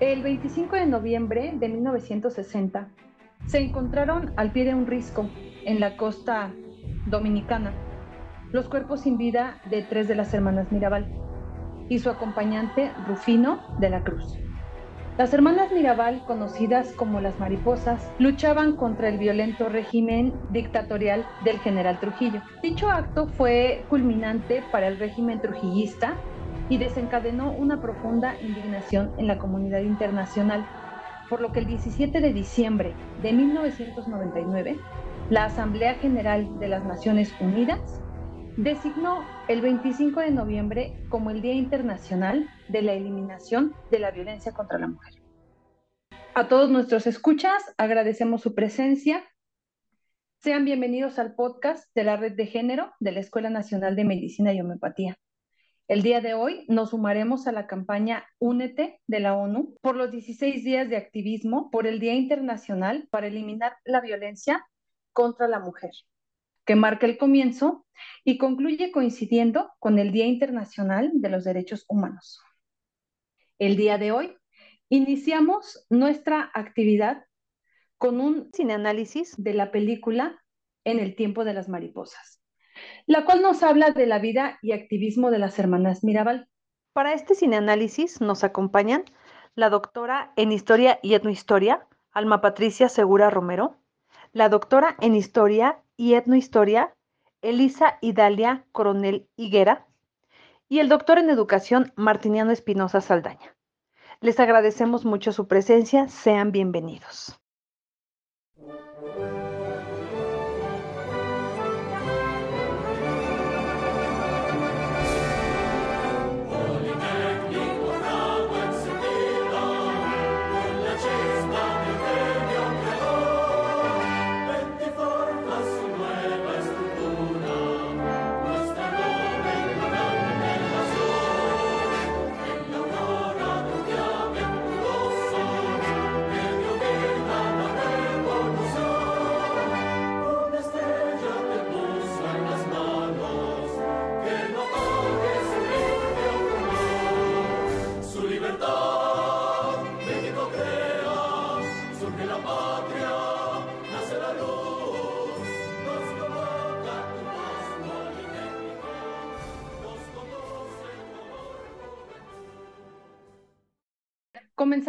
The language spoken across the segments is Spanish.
El 25 de noviembre de 1960 se encontraron al pie de un risco en la costa dominicana los cuerpos sin vida de tres de las hermanas Mirabal y su acompañante Rufino de la Cruz. Las hermanas Mirabal, conocidas como las mariposas, luchaban contra el violento régimen dictatorial del general Trujillo. Dicho acto fue culminante para el régimen trujillista y desencadenó una profunda indignación en la comunidad internacional, por lo que el 17 de diciembre de 1999, la Asamblea General de las Naciones Unidas designó el 25 de noviembre como el Día Internacional de la Eliminación de la Violencia contra la Mujer. A todos nuestros escuchas, agradecemos su presencia. Sean bienvenidos al podcast de la Red de Género de la Escuela Nacional de Medicina y Homeopatía. El día de hoy nos sumaremos a la campaña Únete de la ONU por los 16 días de activismo por el Día Internacional para eliminar la violencia contra la mujer, que marca el comienzo y concluye coincidiendo con el Día Internacional de los Derechos Humanos. El día de hoy iniciamos nuestra actividad con un cineanálisis de la película En el tiempo de las mariposas la cual nos habla de la vida y activismo de las hermanas Mirabal. Para este cineanálisis nos acompañan la doctora en Historia y Etnohistoria, Alma Patricia Segura Romero, la doctora en Historia y Etnohistoria, Elisa Idalia Coronel Higuera, y el doctor en Educación, Martiniano Espinosa Saldaña. Les agradecemos mucho su presencia, sean bienvenidos.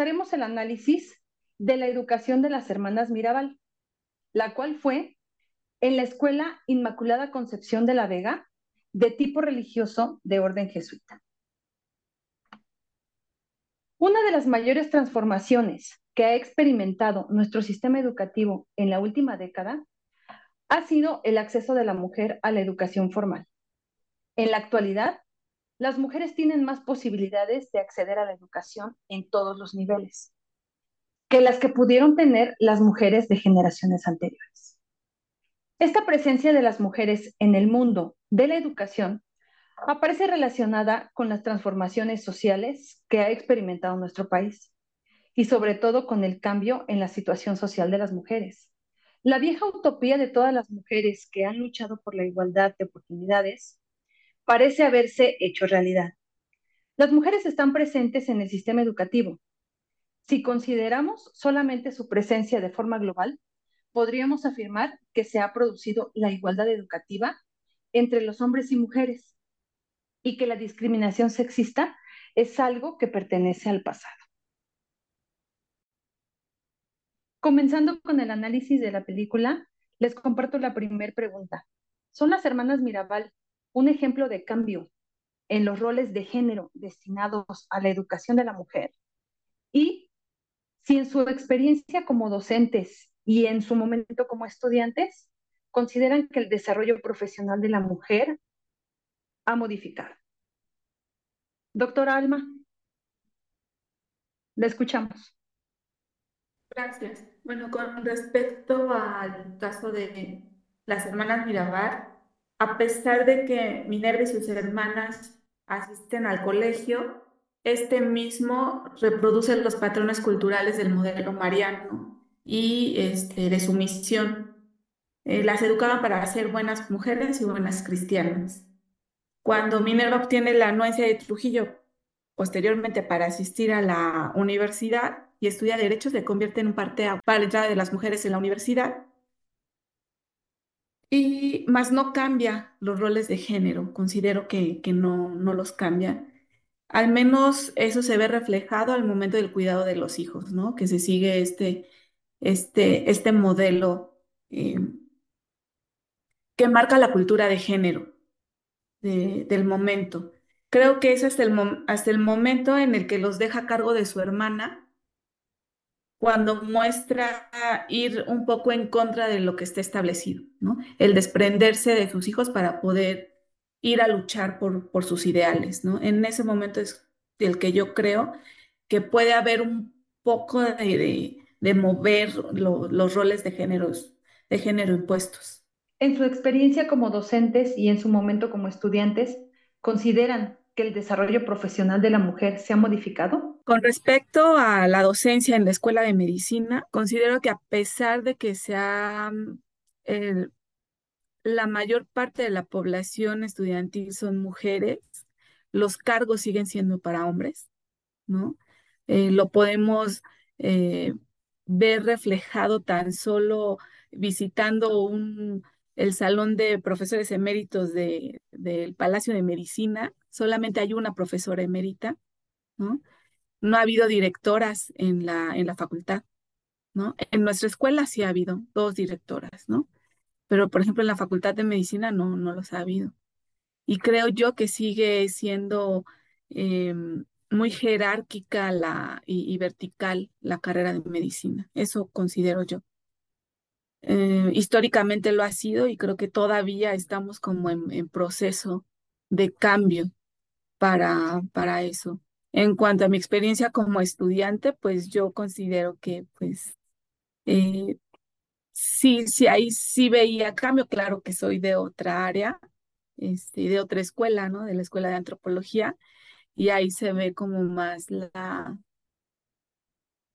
El análisis de la educación de las hermanas Mirabal, la cual fue en la Escuela Inmaculada Concepción de la Vega, de tipo religioso de orden jesuita. Una de las mayores transformaciones que ha experimentado nuestro sistema educativo en la última década ha sido el acceso de la mujer a la educación formal. En la actualidad, las mujeres tienen más posibilidades de acceder a la educación en todos los niveles que las que pudieron tener las mujeres de generaciones anteriores. Esta presencia de las mujeres en el mundo de la educación aparece relacionada con las transformaciones sociales que ha experimentado nuestro país y sobre todo con el cambio en la situación social de las mujeres. La vieja utopía de todas las mujeres que han luchado por la igualdad de oportunidades parece haberse hecho realidad. Las mujeres están presentes en el sistema educativo. Si consideramos solamente su presencia de forma global, podríamos afirmar que se ha producido la igualdad educativa entre los hombres y mujeres y que la discriminación sexista es algo que pertenece al pasado. Comenzando con el análisis de la película, les comparto la primera pregunta. ¿Son las hermanas Mirabal un ejemplo de cambio en los roles de género destinados a la educación de la mujer y si en su experiencia como docentes y en su momento como estudiantes consideran que el desarrollo profesional de la mujer ha modificado. Doctora Alma, la escuchamos. Gracias. Bueno, con respecto al caso de las hermanas Mirabal, a pesar de que Minerva y sus hermanas asisten al colegio, este mismo reproduce los patrones culturales del modelo mariano y este, de su misión. Eh, las educaban para ser buenas mujeres y buenas cristianas. Cuando Minerva obtiene la anuencia de Trujillo posteriormente para asistir a la universidad y estudia Derecho, se convierte en un parte para la entrada de las mujeres en la universidad. Y más no cambia los roles de género, considero que, que no, no los cambia. Al menos eso se ve reflejado al momento del cuidado de los hijos, ¿no? Que se sigue este, este, este modelo eh, que marca la cultura de género del momento. Creo que es hasta el, hasta el momento en el que los deja a cargo de su hermana, cuando muestra ir un poco en contra de lo que está establecido. El desprenderse de sus hijos para poder ir a luchar por, sus ideales. En ese momento es el que yo creo que puede haber un poco de, de, mover los roles de, de género impuestos. En su experiencia como docentes y en su momento como estudiantes, ¿consideran que el desarrollo profesional de la mujer se ha modificado? Con respecto a la docencia en la escuela de medicina, considero que a pesar de que sea la mayor parte de la población estudiantil son mujeres, los cargos siguen siendo para hombres, ¿no? Eh, lo podemos eh, ver reflejado tan solo visitando un, el salón de profesores eméritos de, del Palacio de Medicina, solamente hay una profesora emérita, ¿no? No ha habido directoras en la, en la facultad, ¿no? En nuestra escuela sí ha habido dos directoras, ¿no? Pero, por ejemplo, en la facultad de medicina no, no los ha habido. Y creo yo que sigue siendo em, muy jerárquica la, y vertical la carrera de medicina. Eso considero yo. Eh, históricamente lo ha sido y creo que todavía estamos como en, proceso de cambio para, para eso. En cuanto a mi experiencia como estudiante, pues yo considero que pues eh, sí, sí, ahí sí veía cambio, claro que soy de otra área, este, de otra escuela, ¿no? De la escuela de antropología, y ahí se ve como más la,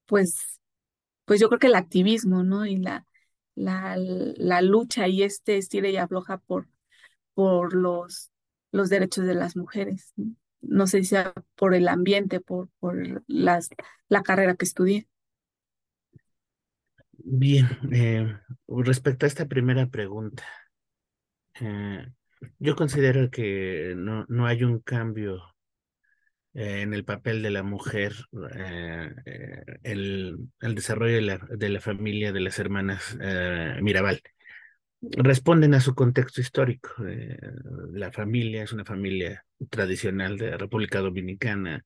pues, pues yo creo que el activismo, ¿no? Y la, la, la lucha y este estira y afloja por, por los, los derechos de las mujeres. No, sé si sea por el ambiente, por, por las, la carrera que estudié. Bien, eh, respecto a esta primera pregunta, eh, yo considero que no, no hay un cambio eh, en el papel de la mujer, eh, eh, el, el, desarrollo de la, de la, familia de las hermanas Mirabal. Responden a su contexto histórico. la familia es una familia tradicional de República Dominicana.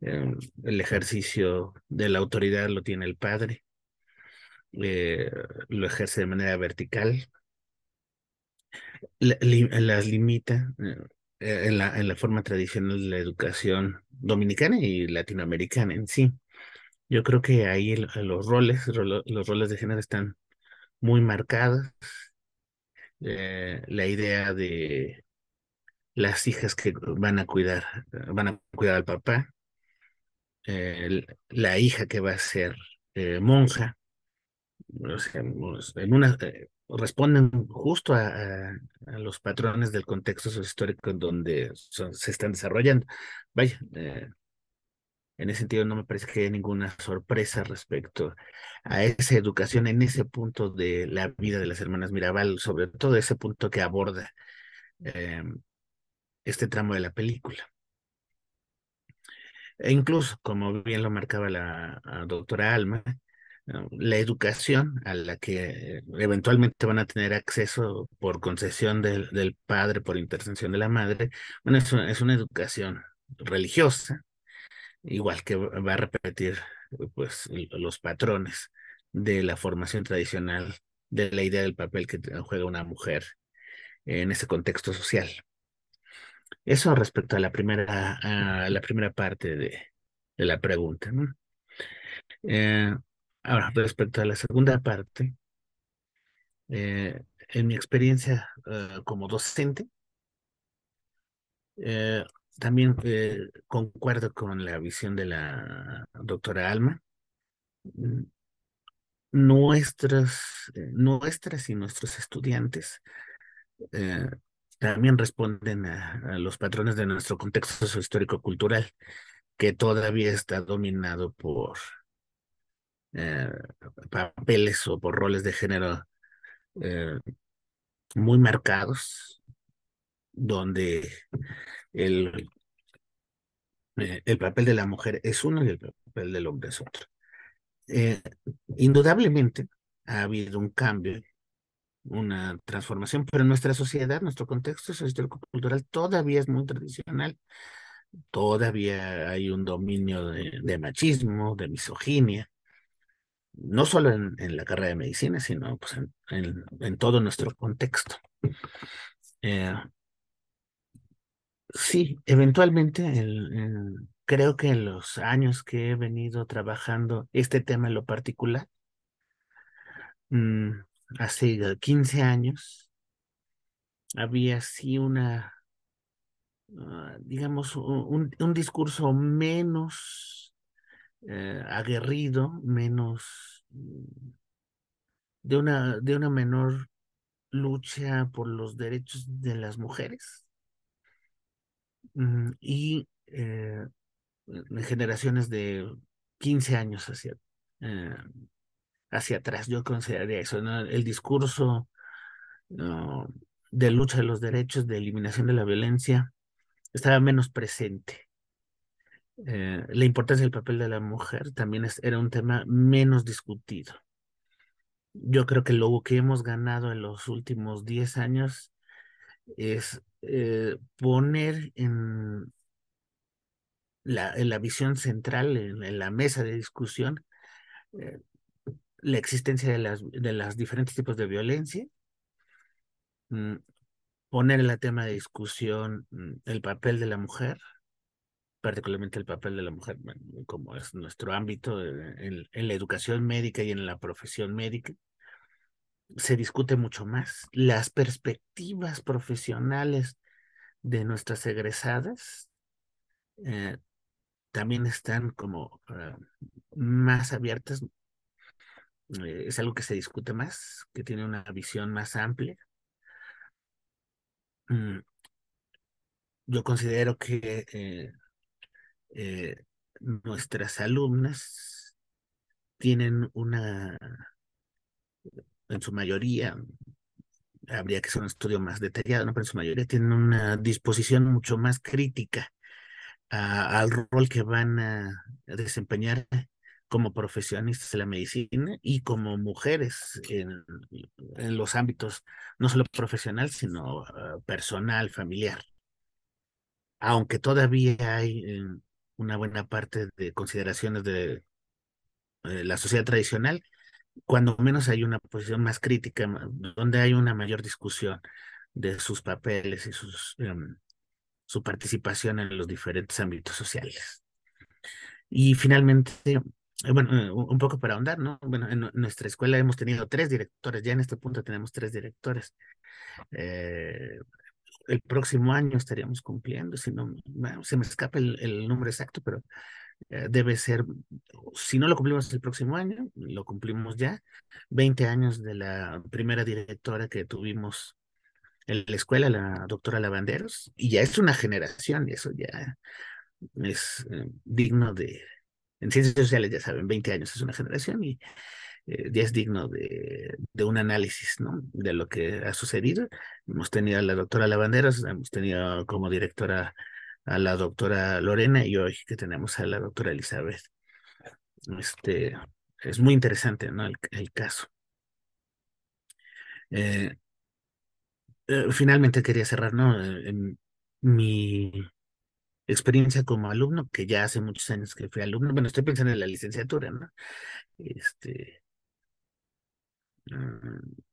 el ejercicio de la autoridad lo tiene el padre. lo ejerce de manera vertical. las limita en la, en la forma tradicional de la educación dominicana y latinoamericana en sí. Yo creo que ahí los roles, los roles de género están muy marcados. Eh, la idea de las hijas que van a cuidar, van a cuidar al papá, la hija que va a ser eh, monja, o sea, en una, responden justo a, los patrones del contexto histórico en donde se están desarrollando. Vaya, eh, en ese sentido no me parece que haya ninguna sorpresa respecto a esa educación en ese punto de la vida de las hermanas Mirabal, sobre todo ese punto que aborda eh, este tramo de la película. E incluso, como bien lo marcaba la doctora Alma, la educación a la que eventualmente van a tener acceso por concesión del, del padre, por intercesión de la madre, bueno, es una, es una educación religiosa, igual que va a repetir pues los patrones de la formación tradicional de la idea del papel que juega una mujer en ese contexto social. Eso respecto a la primera, a la primera parte de, de la pregunta. Eh, Ahora, respecto a la segunda parte, eh, en mi experiencia eh, como docente, eh, también concuerdo con la visión de la doctora Alma. Nuestras, nuestras y nuestros estudiantes también responden a, los patrones de nuestro contexto histórico-cultural. que todavía está dominado por eh, papeles o por roles de género eh, muy marcados, donde el, eh, el papel de la mujer es uno y el papel del hombre es otro. indudablemente ha habido un cambio, una transformación, pero nuestra sociedad, nuestro contexto sociocultural todavía es muy tradicional. Todavía hay un dominio de machismo, de misoginia, no solo en, la carrera de medicina, sino pues en, todo nuestro contexto. Eh, sí, eventualmente creo que en los años que he venido trabajando este tema en lo particular, mm, hace 15 años, había sí una, ah, digamos, un discurso menos eh, aguerrido, menos mm, de una, de una menor lucha por los derechos de las mujeres. Mm, y eh, generaciones de 15 años hacia, eh, hacia atrás, yo consideraría eso, el discurso de lucha de los derechos, de eliminación de la violencia, estaba menos presente. Eh, la importancia del papel de la mujer también era un tema menos discutido. Yo creo que lo que hemos ganado en los últimos 10 años es eh, poner en la, en la visión central, en, la mesa de discusión, eh, la existencia de las, de las diferentes tipos de violencia, mm, poner en la tema de discusión mm, el papel de la mujer, particularmente el papel de la mujer, como es nuestro ámbito en, la educación médica y en la profesión médica, se discute mucho más. Las perspectivas profesionales de nuestras egresadas eh, también están como ah, más abiertas. Eh, es algo que se discute más, que tiene una visión más amplia. Mm, yo considero que eh, eh, nuestras alumnas tienen una, en su mayoría, habría que hacer un estudio más detallado, ¿no? pero en su mayoría tienen una disposición mucho más crítica al rol que van a desempeñar como profesionistas de la medicina y como mujeres en, los ámbitos no solo profesional, sino ah, personal, familiar. Aunque todavía hay una buena parte de consideraciones de eh, la sociedad tradicional, cuando menos hay una posición más crítica, donde hay una mayor discusión de sus papeles y sus, em, su participación en los diferentes ámbitos sociales. Y finalmente, eh, bueno, eh, un poco para ahondar, ¿no? Bueno, en nuestra escuela hemos tenido tres directores, ya en este punto tenemos tres directores el próximo año estaríamos cumpliendo, si no se me escapa el, número exacto, pero eh, debe ser, si no lo cumplimos el próximo año, lo cumplimos ya, 20 años de la primera directora que tuvimos en la escuela, la doctora Lavanderos, y ya es una generación, y eso ya es eh, digno de, en ciencias sociales ya saben, 20 años es una generación, y eh, es digno de, un análisis de lo que ha sucedido. Hemos tenido a la doctora Lavanderos, hemos tenido como directora a la doctora Lorena y hoy que tenemos a la doctora Elizabeth. Este, es muy interesante ¿no? el, caso. Eh, eh, finalmente quería cerrar ¿no? en mi experiencia como alumno, que ya hace muchos años que fui alumno, bueno, estoy pensando en la licenciatura, ¿no? Este,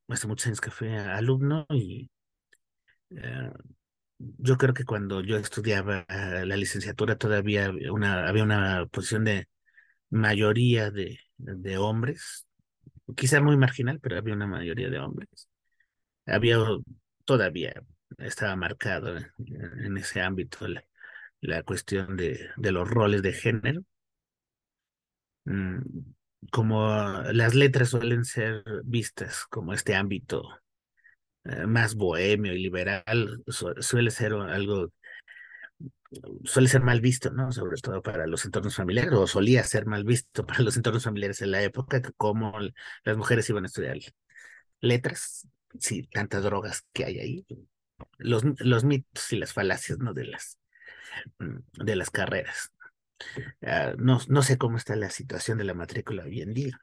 hace muchos años que fui alumno y eh, yo creo que cuando yo estudiaba la licenciatura todavía había una, había una posición de mayoría de, de hombres, quizá muy marginal, pero había una mayoría de hombres. Había todavía, estaba marcado en, ese ámbito la, la cuestión de, de, los roles de género. Mm, como las letras suelen ser vistas como este ámbito eh, más bohemio y liberal, suele ser algo suele ser mal visto, ¿no? Sobre todo para los entornos familiares, o solía ser mal visto para los entornos familiares en la época, como las mujeres iban a estudiar letras, sí, tantas drogas que hay ahí, los, los mitos y las falacias, ¿no? De las, mm, de las carreras. Ah, no, no sé cómo está la situación de la matrícula hoy en día.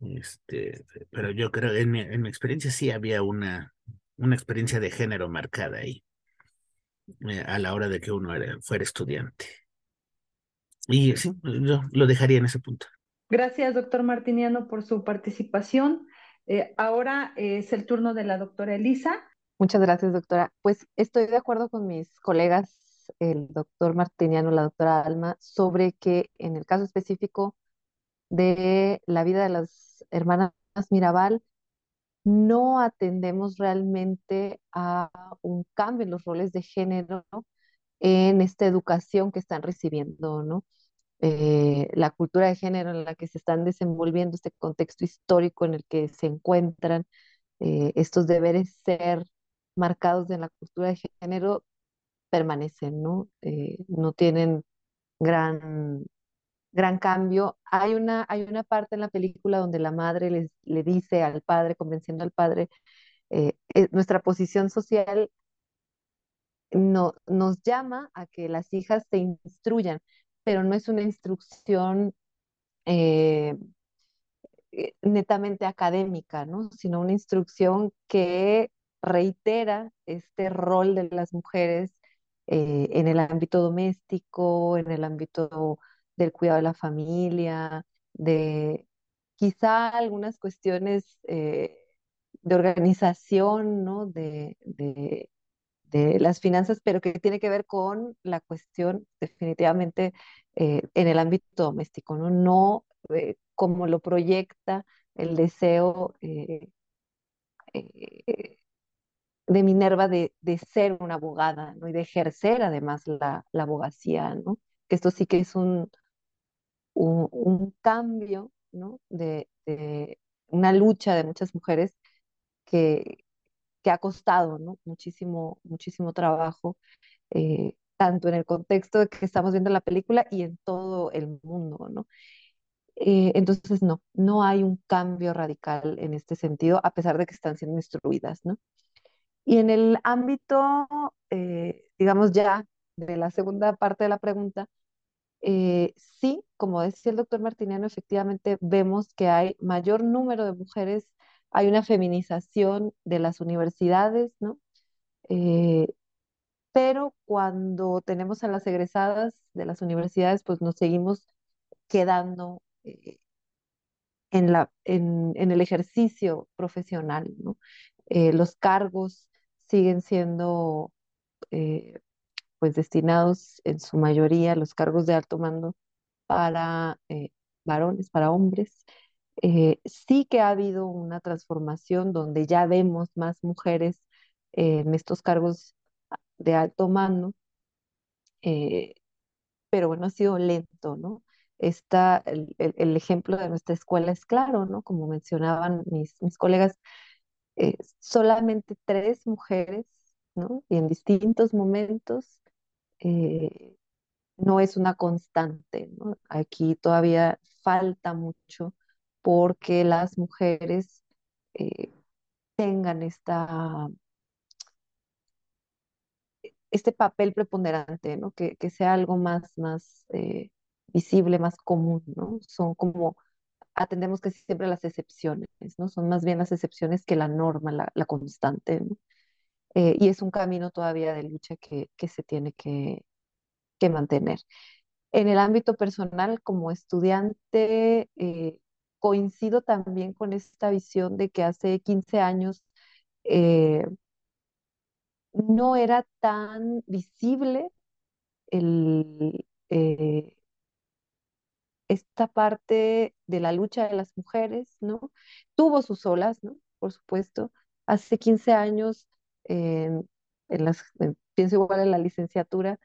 Este, pero yo creo, en mi, en mi experiencia sí había una, una experiencia de género marcada ahí, eh, a la hora de que uno era, fuera estudiante. Y sí, yo lo dejaría en ese punto. Gracias, doctor Martiniano, por su participación. Eh, ahora es el turno de la doctora Elisa. Muchas gracias, doctora. Pues estoy de acuerdo con mis colegas, el doctor Martiniano, la doctora Alma, sobre que en el caso específico de la vida de las hermanas Mirabal, no atendemos realmente a un cambio en los roles de género en esta educación que están recibiendo, ¿no? Eh, la cultura de género en la que se están desenvolviendo, este contexto histórico en el que se encuentran, eh, estos deberes ser marcados en la cultura de género permanecen, ¿no? Eh, no tienen gran gran cambio. Hay una, hay una parte en la película donde la madre les, le dice al padre, convenciendo al padre, eh, eh, nuestra posición social no, nos llama a que las hijas se instruyan, pero no es una instrucción netamente académica, ¿no? sino una instrucción que reitera este rol de las mujeres en el ámbito doméstico, en el ámbito del cuidado de la familia, de quizá algunas cuestiones eh, de organización, ¿no? De, de, las finanzas, pero que tiene que ver con la cuestión definitivamente eh, en el ámbito doméstico, ¿no? No eh, como lo proyecta el deseo de Minerva de, de, ser una abogada, ¿no? Y de ejercer además la, abogacía, ¿no? Que esto sí que es un, un, cambio, ¿no? De, una lucha de muchas mujeres que, que ha costado, ¿no? Muchísimo, muchísimo trabajo, eh, tanto en el contexto de que estamos viendo la película y en todo el mundo, ¿no? Eh, entonces, no, no hay un cambio radical en este sentido, a pesar de que están siendo instruidas, ¿no? Y en el ámbito, eh, digamos ya, de la segunda parte de la pregunta, eh, sí, como decía el doctor Martiniano, efectivamente vemos que hay mayor número de mujeres, hay una feminización de las universidades, ¿no? Eh, pero cuando tenemos a las egresadas de las universidades, pues nos seguimos quedando en, la, en, en, el ejercicio profesional, ¿no? los cargos siguen siendo pues destinados en su mayoría los cargos de alto mando para eh, varones, para hombres. Eh, sí que ha habido una transformación donde ya vemos más mujeres en estos cargos de alto mando, eh, pero bueno, ha sido lento, ¿no? Está el, el, ejemplo de nuestra escuela es claro, ¿no? Como mencionaban mis, mis colegas, solamente tres mujeres, ¿no? Y en distintos momentos eh, no es una constante. ¿no? Aquí todavía falta mucho porque las mujeres eh, tengan esta, este papel preponderante, ¿no? que, que sea algo más, más eh, visible, más común. ¿no? Son como atendemos que siempre las excepciones, ¿no? Son más bien las excepciones que la norma, la, la constante. Eh, y es un camino todavía de lucha que, que se tiene que, que, mantener. En el ámbito personal, como estudiante, eh, coincido también con esta visión de que hace 15 años eh, no era tan visible el, esta parte de la lucha de las mujeres, ¿no? Tuvo sus olas, ¿no? Por supuesto. Hace 15 años en pienso igual en la licenciatura,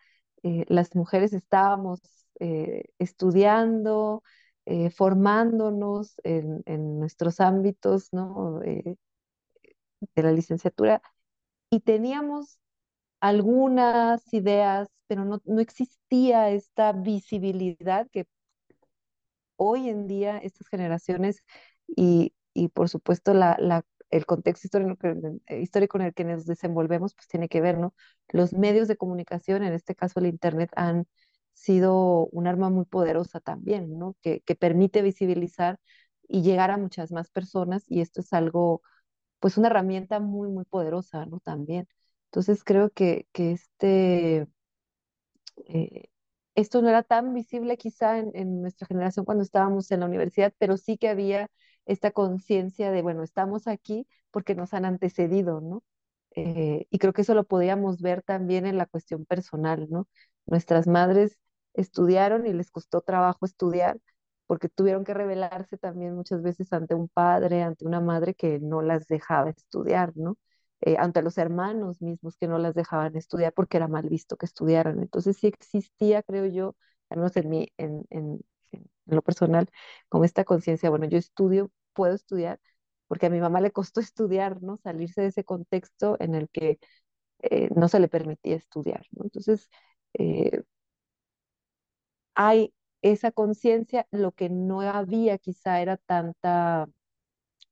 eh, las mujeres estábamos eh, estudiando, eh, formándonos en, en, nuestros ámbitos ¿no? de la licenciatura y teníamos algunas ideas, pero no, no existía esta visibilidad que hoy en día estas generaciones y, y por supuesto la, la, el contexto histórico, eh, histórico en el que nos desenvolvemos, pues tiene que ver, ¿no? Los medios de comunicación, en este caso el Internet, han sido un arma muy poderosa también, ¿no? Que, que permite visibilizar y llegar a muchas más personas y esto es algo, pues una herramienta muy, muy poderosa, ¿no? También. Entonces creo que, que este, eh, esto no era tan visible quizá en, en, nuestra generación cuando estábamos en la universidad, pero sí que había esta conciencia de, bueno, estamos aquí porque nos han antecedido, ¿no? Eh, y creo que eso lo podíamos ver también en la cuestión personal, ¿no? Nuestras madres estudiaron y les costó trabajo estudiar porque tuvieron que rebelarse también muchas veces ante un padre, ante una madre que no las dejaba estudiar, ¿no? Eh, ante los hermanos mismos que no las dejaban estudiar porque era mal visto que estudiaran. Entonces sí existía, creo yo, al menos en, en, en, en lo personal, como esta conciencia, bueno, yo estudio, puedo estudiar, porque a mi mamá le costó estudiar, ¿no? Salirse de ese contexto en el que eh, no se le permitía estudiar, ¿no? Entonces, eh, hay esa conciencia, lo que no había quizá era tanta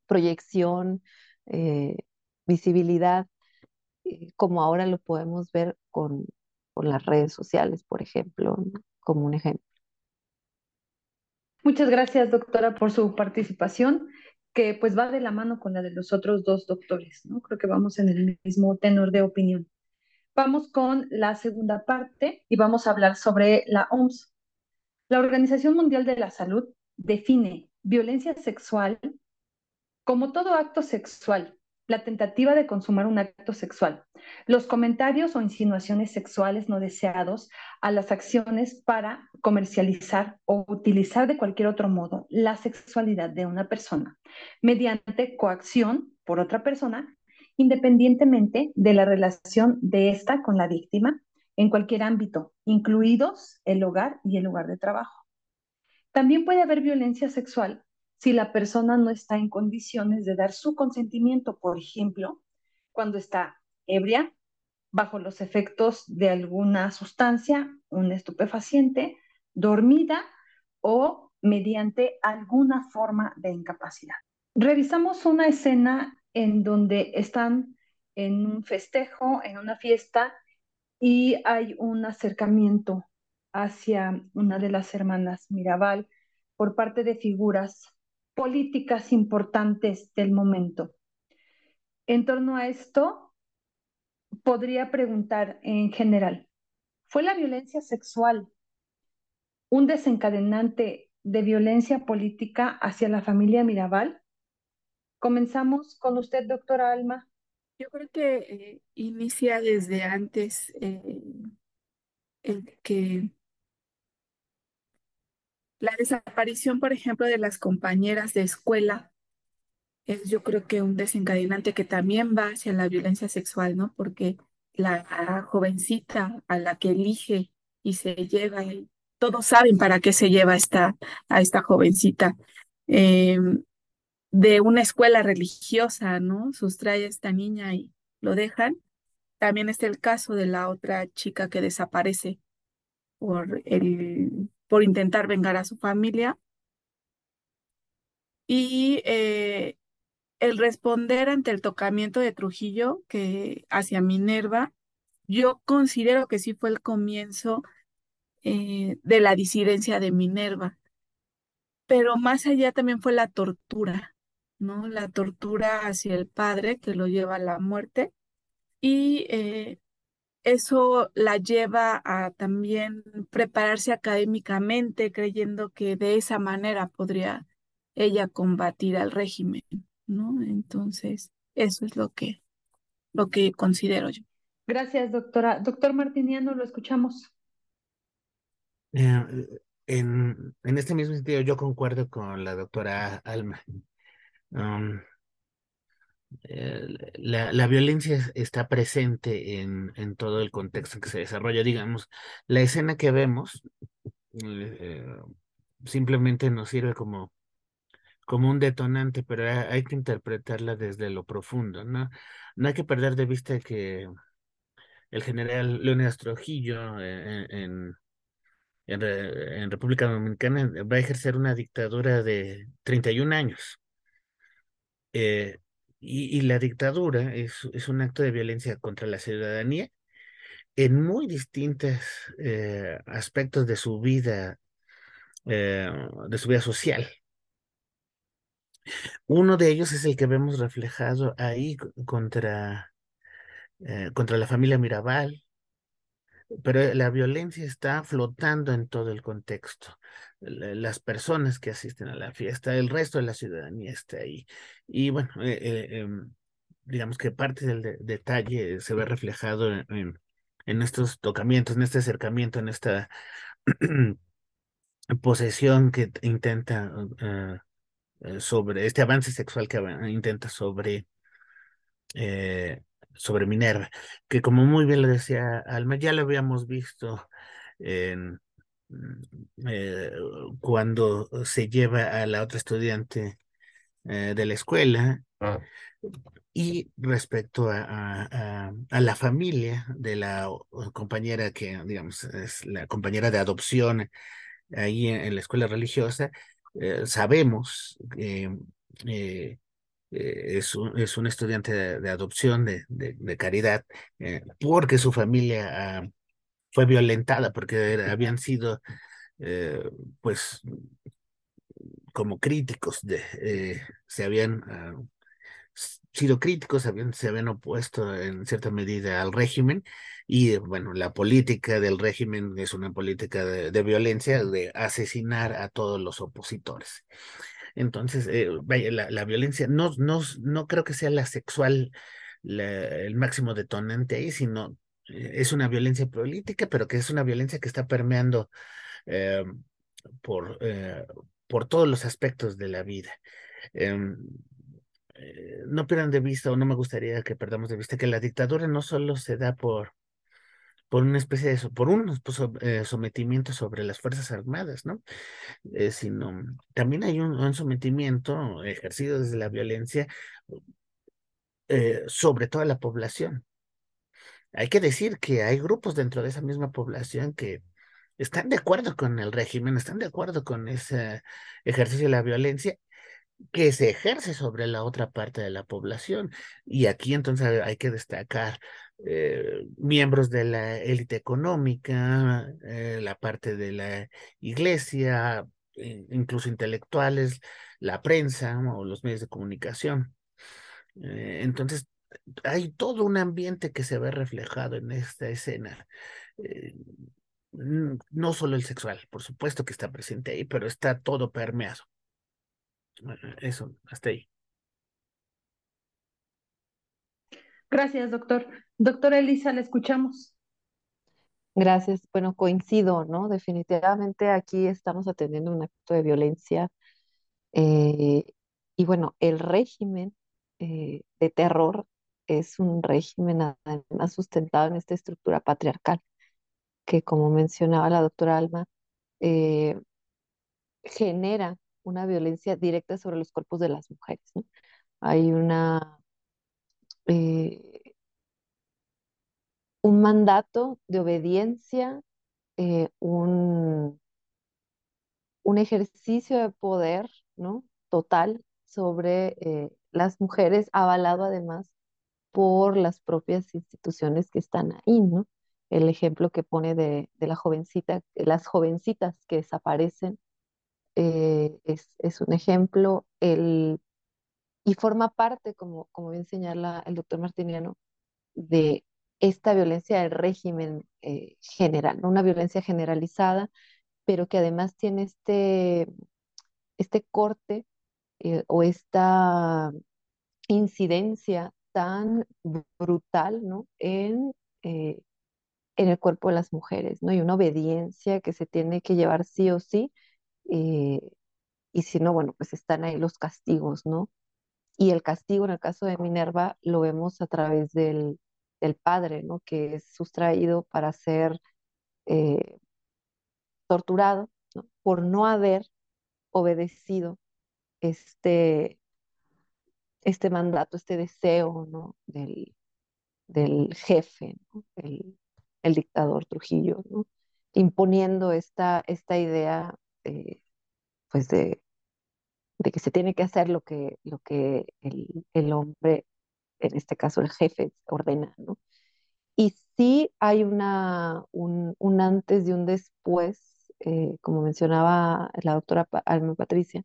proyección, eh, visibilidad, eh, como ahora lo podemos ver con, con, las redes sociales, por ejemplo, ¿no? como un ejemplo. Muchas gracias, doctora, por su participación, que pues va de la mano con la de los otros dos doctores, ¿no? Creo que vamos en el mismo tenor de opinión. Vamos con la segunda parte y vamos a hablar sobre la OMS. La Organización Mundial de la Salud define violencia sexual como todo acto sexual, la tentativa de consumar un acto sexual, los comentarios o insinuaciones sexuales no deseados a las acciones para comercializar o utilizar de cualquier otro modo la sexualidad de una persona mediante coacción por otra persona, independientemente de la relación de esta con la víctima en cualquier ámbito, incluidos el hogar y el lugar de trabajo. También puede haber violencia sexual si la persona no está en condiciones de dar su consentimiento, por ejemplo, cuando está ebria, bajo los efectos de alguna sustancia, un estupefaciente, dormida o mediante alguna forma de incapacidad. Revisamos una escena en donde están en un festejo, en una fiesta, y hay un acercamiento hacia una de las hermanas Mirabal por parte de figuras políticas importantes del momento. En torno a esto, podría preguntar en general, ¿fue la violencia sexual un desencadenante de violencia política hacia la familia Mirabal? Comenzamos con usted, doctora Alma. Yo creo que eh, inicia desde antes eh, el que la desaparición, por ejemplo, de las compañeras de escuela es yo creo que un desencadenante que también va hacia la violencia sexual, ¿no? Porque la jovencita a la que elige y se lleva, todos saben para qué se lleva esta, a esta jovencita eh, de una escuela religiosa, ¿no? Sustrae a esta niña y lo dejan. También está el caso de la otra chica que desaparece por el por intentar vengar a su familia. Y eh, el responder ante el tocamiento de Trujillo que hacia Minerva, yo considero que sí fue el comienzo eh, de la disidencia de Minerva. Pero más allá también fue la tortura, ¿no? La tortura hacia el padre que lo lleva a la muerte. Y eh, eso la lleva a también prepararse académicamente, creyendo que de esa manera podría ella combatir al régimen, ¿no? Entonces, eso es lo que, lo que considero yo. Gracias, doctora. Doctor Martiniano, lo escuchamos. Eh, en, en este mismo sentido, yo concuerdo con la doctora Alma. Um, la, la, violencia está presente en, en, todo el contexto en que se desarrolla. Digamos, la escena que vemos eh, simplemente nos sirve como, como un detonante, pero hay, que interpretarla desde lo profundo, ¿no? No hay que perder de vista que el general Leónidas Trujillo en, en, República Dominicana va a ejercer una dictadura de 31 años. Eh, y, la dictadura es, es, un acto de violencia contra la ciudadanía en muy distintos eh, aspectos de su vida, eh, de su vida social. Uno de ellos es el que vemos reflejado ahí contra, contra la familia Mirabal, pero la violencia está flotando en todo el contexto. Las personas que asisten a la fiesta, el resto de la ciudadanía está ahí. Y bueno, eh, eh, em, digamos que parte del detalle se ve reflejado en, estos tocamientos, en este acercamiento, en esta posesión que intenta eh, sobre este avance sexual que intenta sobre sobre Minerva, que como muy bien lo decía Alma, ya lo habíamos visto en, eh, cuando se lleva a la otra estudiante eh, de la escuela. Ah. Y respecto a, a, la familia de la compañera que, digamos, es la compañera de adopción ahí en, la escuela religiosa, eh, sabemos que es, un, es un estudiante de, adopción de, de, caridad eh, porque su familia fue violentada, porque habían sido, eh, pues, como críticos, de, se habían ah, sido críticos, habían, se habían opuesto en cierta medida al régimen y bueno, la política del régimen es una política de, violencia, de asesinar a todos los opositores. Entonces, eh, vaya, la, violencia no, no, no creo que sea la sexual el máximo detonante ahí, sino eh, es una violencia política, pero que es una violencia que está permeando eh, por, por todos los aspectos de la vida. Em, no pierdan de vista, o no me gustaría que perdamos de vista, que la dictadura no solo se da por, por una especie de, por un pues, sometimiento sobre las Fuerzas Armadas, ¿no? Eh, sino también hay un, sometimiento ejercido desde la violencia eh, sobre toda la población. Hay que decir que hay grupos dentro de esa misma población que están de acuerdo con el régimen, están de acuerdo con ese ejercicio de la violencia que se ejerce sobre la otra parte de la población. Y aquí entonces hay que destacar eh, miembros de la élite económica, eh, la parte de la iglesia, incluso intelectuales, la prensa o los medios de comunicación. Eh, entonces, hay todo un ambiente que se ve reflejado en esta escena. no solo el sexual, por supuesto que está presente ahí, pero está todo permeado. Eso, hasta ahí. Gracias, doctor. Doctora Elisa, le escuchamos. Gracias. Bueno, coincido, ¿no? Definitivamente aquí estamos atendiendo un acto de violencia. Eh, y bueno, el régimen eh, de terror es un régimen además sustentado en esta estructura patriarcal, que como mencionaba la doctora Alma, eh, genera una violencia directa sobre los cuerpos de las mujeres. Hay una, eh, un mandato de obediencia, eh, un, un ejercicio de poder ¿no? total sobre las mujeres, avalado además por las propias instituciones que están ahí, ¿no? El ejemplo que pone de, de la jovencita, las jovencitas que desaparecen eh, es, un ejemplo el, y forma parte, como, como bien señala el doctor Martiniano, de esta violencia del régimen eh, general, una violencia generalizada, pero que además tiene este, este corte eh, o esta incidencia tan brutal ¿no? en, en el cuerpo de las mujeres, ¿no? Y una obediencia que se tiene que llevar sí o sí eh, y si no, bueno, pues están ahí los castigos, ¿no? Y el castigo en el caso de Minerva lo vemos a través del, del padre, ¿no? Que es sustraído para ser eh, torturado por no haber obedecido este, este mandato, este deseo, ¿no? Del, del jefe, el, dictador Trujillo, imponiendo esta, esta idea eh, pues de, de, que se tiene que hacer lo que, lo que el, el hombre, en este caso el jefe, ordena. ¿no? Y sí hay una, un, un antes y un después, eh, como mencionaba la doctora Alma Patricia,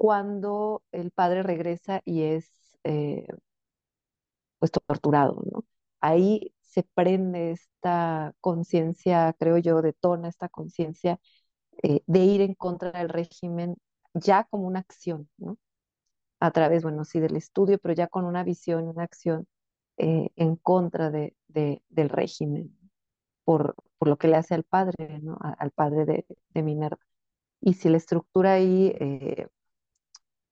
cuando el padre regresa y es eh, pues torturado, ¿no? Ahí se prende esta conciencia, creo yo, detona esta conciencia eh, de ir en contra del régimen ya como una acción, ¿no? A través, bueno, sí, del estudio, pero ya con una visión, una acción eh, en contra de, del régimen, por, por, lo que le hace al padre, ¿no? al padre de, Minerva. Y si la estructura ahí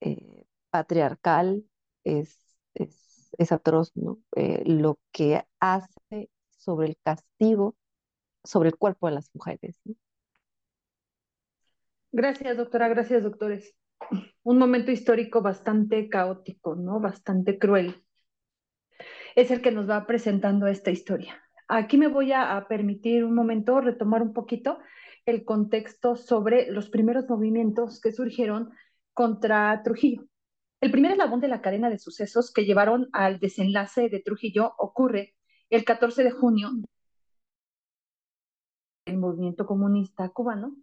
eh, eh, patriarcal es, es, es, atroz, ¿no? lo que hace sobre el castigo sobre el cuerpo de las mujeres. Gracias, doctora, gracias, doctores. Un momento histórico bastante caótico, ¿no? Bastante cruel es el que nos va presentando esta historia. Aquí me voy a, permitir un momento retomar un poquito el contexto sobre los primeros movimientos que surgieron contra Trujillo. El primer eslabón de la cadena de sucesos que llevaron al desenlace de Trujillo ocurre el 14 de junio. El movimiento comunista cubano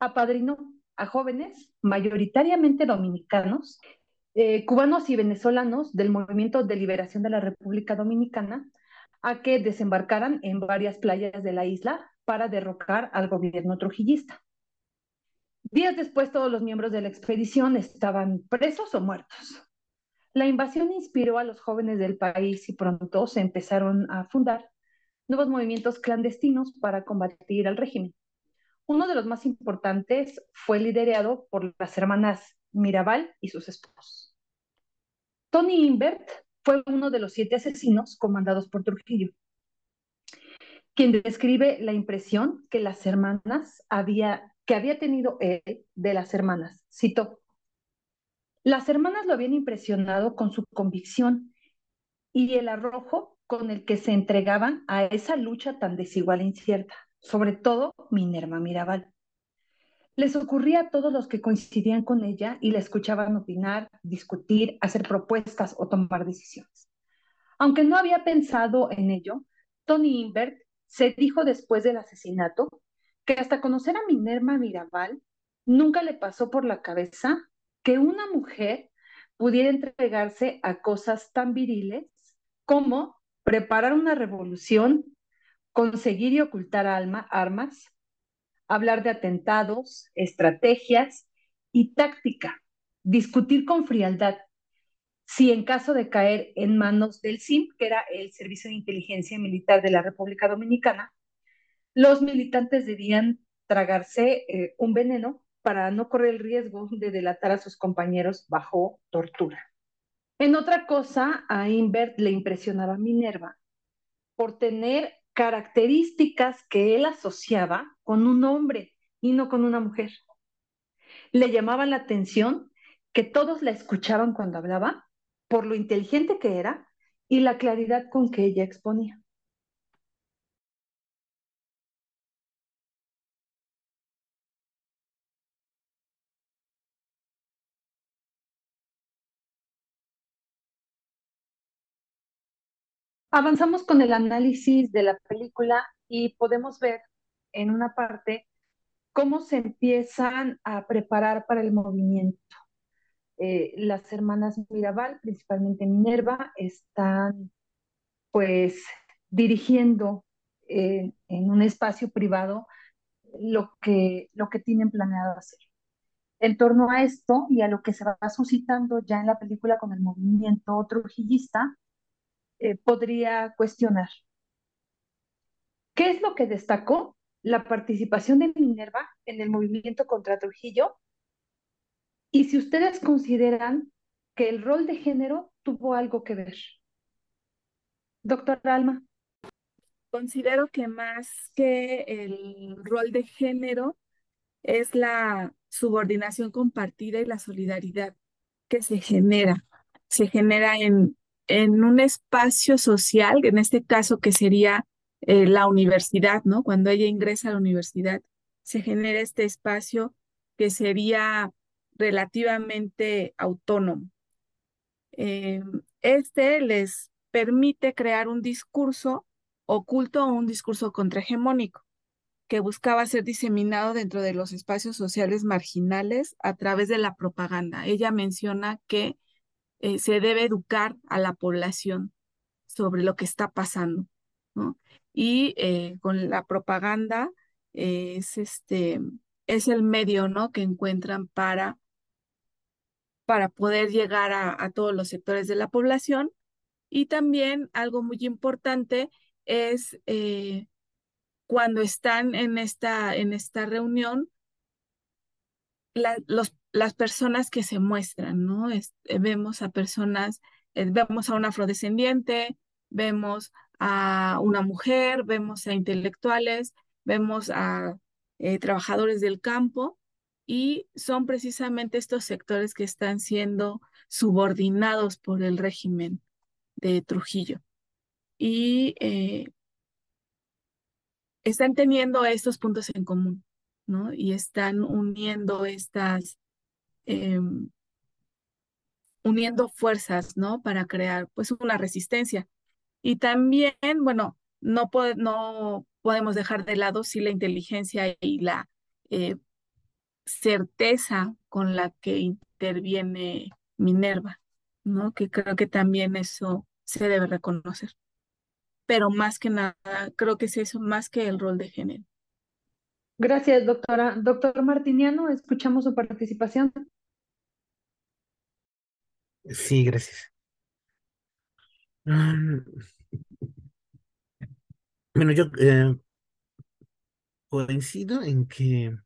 apadrinó a jóvenes, mayoritariamente dominicanos, eh, cubanos y venezolanos del Movimiento de Liberación de la República Dominicana a que desembarcaran en varias playas de la isla para derrocar al gobierno trujillista. Días después, todos los miembros de la expedición estaban presos o muertos. La invasión inspiró a los jóvenes del país y pronto se empezaron a fundar nuevos movimientos clandestinos para combatir al régimen. Uno de los más importantes fue liderado por las hermanas Mirabal y sus esposos. Tony Invert fue uno de los siete asesinos comandados por Trujillo, quien describe la impresión que las hermanas había, que había tenido él de las hermanas. Citó, las hermanas lo habían impresionado con su convicción y el arrojo con el que se entregaban a esa lucha tan desigual e incierta, sobre todo Minerva Mirabal. Les ocurría a todos los que coincidían con ella y la escuchaban opinar, discutir, hacer propuestas o tomar decisiones. Aunque no había pensado en ello, Tony Invert se dijo después del asesinato que hasta conocer a Minerva Mirabal nunca le pasó por la cabeza que una mujer pudiera entregarse a cosas tan viriles como preparar una revolución, conseguir y ocultar armas, hablar de atentados, estrategias y táctica, discutir con frialdad si en caso de caer en manos del SIM, que era el Servicio de Inteligencia Militar de la República Dominicana, los militantes debían tragarse eh, un veneno para no correr el riesgo de delatar a sus compañeros bajo tortura. En otra cosa, a Invert le impresionaba Minerva por tener características que él asociaba con un hombre y no con una mujer. Le llamaba la atención que todos la escuchaban cuando hablaba por lo inteligente que era y la claridad con que ella exponía. Avanzamos con el análisis de la película y podemos ver en una parte cómo se empiezan a preparar para el movimiento. Eh, las hermanas Mirabal, principalmente Minerva, están pues dirigiendo en un espacio privado lo que, lo que tienen planeado hacer. En torno a esto y a lo que se va suscitando ya en la película con el movimiento trujillista, eh, podría cuestionar. ¿Qué es lo que destacó? La participación de Minerva en el movimiento contra Trujillo. Y si ustedes consideran que el rol de género tuvo algo que ver. Doctor Alma. Considero que más que el rol de género es la subordinación compartida y la solidaridad que se genera. Se genera en en un espacio social, en este caso que sería eh, la universidad, ¿no? Cuando ella ingresa a la universidad, se genera este espacio que sería relativamente autónomo. Eh, este les permite crear un discurso oculto o un discurso contrahegemónico que buscaba ser diseminado dentro de los espacios sociales marginales a través de la propaganda. Ella menciona que eh, se debe educar a la población sobre lo que está pasando. Y eh, con la propaganda es este es el medio, ¿no? Que encuentran para para poder llegar a, todos los sectores de la población. Y también algo muy importante es eh, cuando están en esta, en esta reunión, los, las personas que se muestran, ¿no? vemos a personas, eh, vemos a un afrodescendiente, vemos a una mujer, vemos a intelectuales, vemos a eh, trabajadores del campo y son precisamente estos sectores que están siendo subordinados por el régimen de Trujillo. Y eh, están teniendo estos puntos en común, ¿no? Y están uniendo estas, em, uniendo fuerzas, ¿no? Para crear, pues, una resistencia. Y también, bueno, no, podemos dejar de lado si la inteligencia y la eh, certeza con la que interviene Minerva, ¿no? Que creo que también eso se debe reconocer pero más que nada, creo que es eso, más que el rol de género. Gracias, doctora. Doctor Martiniano, escuchamos su participación. Sí, gracias. Mm. bueno, yo eh, coincido en que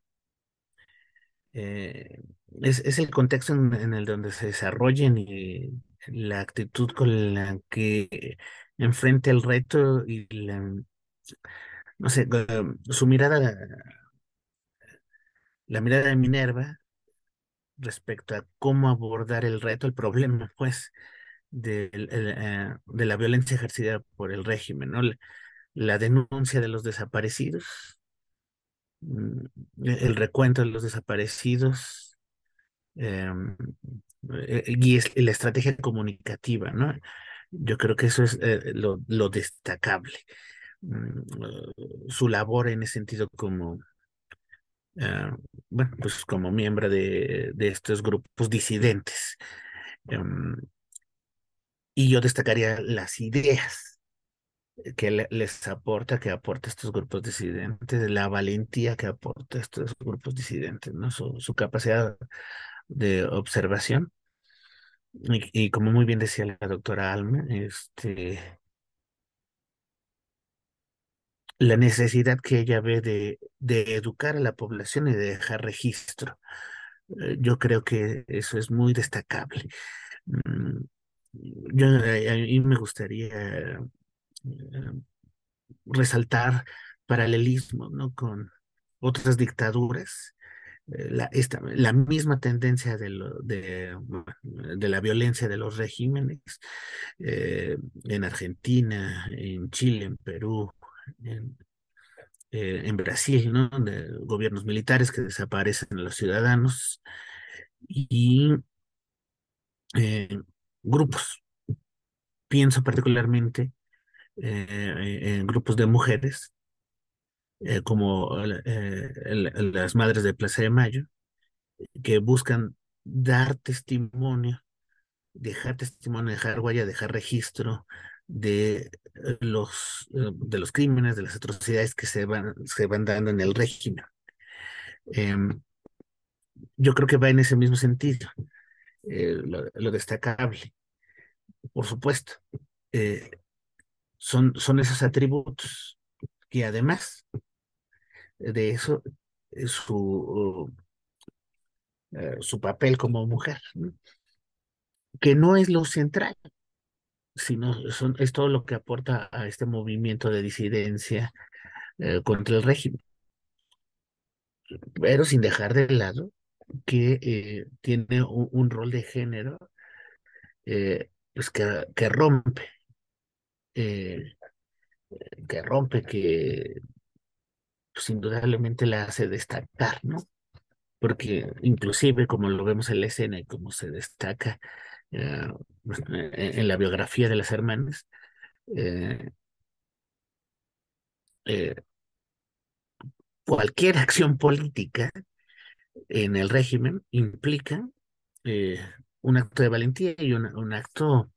eh, es, el contexto en, el donde se desarrollen y la actitud con la que enfrente el reto y la, no sé, su mirada, la mirada de Minerva respecto a cómo abordar el reto, el problema, pues, de, eh, de la violencia ejercida por el régimen, ¿no? La, denuncia de los desaparecidos, mm, el recuento de los desaparecidos, em, eh, y es la estrategia comunicativa, ¿no? Yo creo que eso es eh, lo, destacable. Mm, su labor en ese sentido como, ah, bueno, pues como miembro de, de estos grupos disidentes. Em, y yo destacaría las ideas que les aporta, que aporta estos grupos disidentes, la valentía que aporta estos grupos disidentes, ¿no? Su, su capacidad de observación y, como muy bien decía la doctora Alma, este, la necesidad que ella ve de, de educar a la población y de dejar registro. Eh, yo creo que eso es muy destacable. Mm, yo, a mí me gustaría eh, resaltar paralelismo ¿no? con otras dictaduras eh, la, esta, la misma tendencia de, de, de, la violencia de los regímenes eh, en Argentina, en Chile, en Perú, en, eh, en Brasil, ¿no? De gobiernos militares que desaparecen a los ciudadanos y grupos. Pienso particularmente en grupos de mujeres eh, como eh, las madres de Plaza de Mayo, que buscan dar testimonio, dejar testimonio, dejar huella, dejar registro de eh, los, de los crímenes, de las atrocidades que se van, se van dando en el régimen. Em, yo creo que va en ese mismo sentido, lo, destacable. Por supuesto, son, son esos atributos que además de eso su, eh, su papel como mujer, que no es lo central, sino son, es todo lo que aporta a este movimiento de disidencia eh, contra el régimen. Pero sin dejar de lado que eh, tiene un, rol de género pues que, que rompe, eh, que rompe, que pues indudablemente la hace destacar, ¿no? Porque inclusive como lo vemos en la escena y como se destaca eh, pues, en, la biografía de las hermanas, eh, eh, cualquier acción política en el régimen implica un acto de valentía y un, acto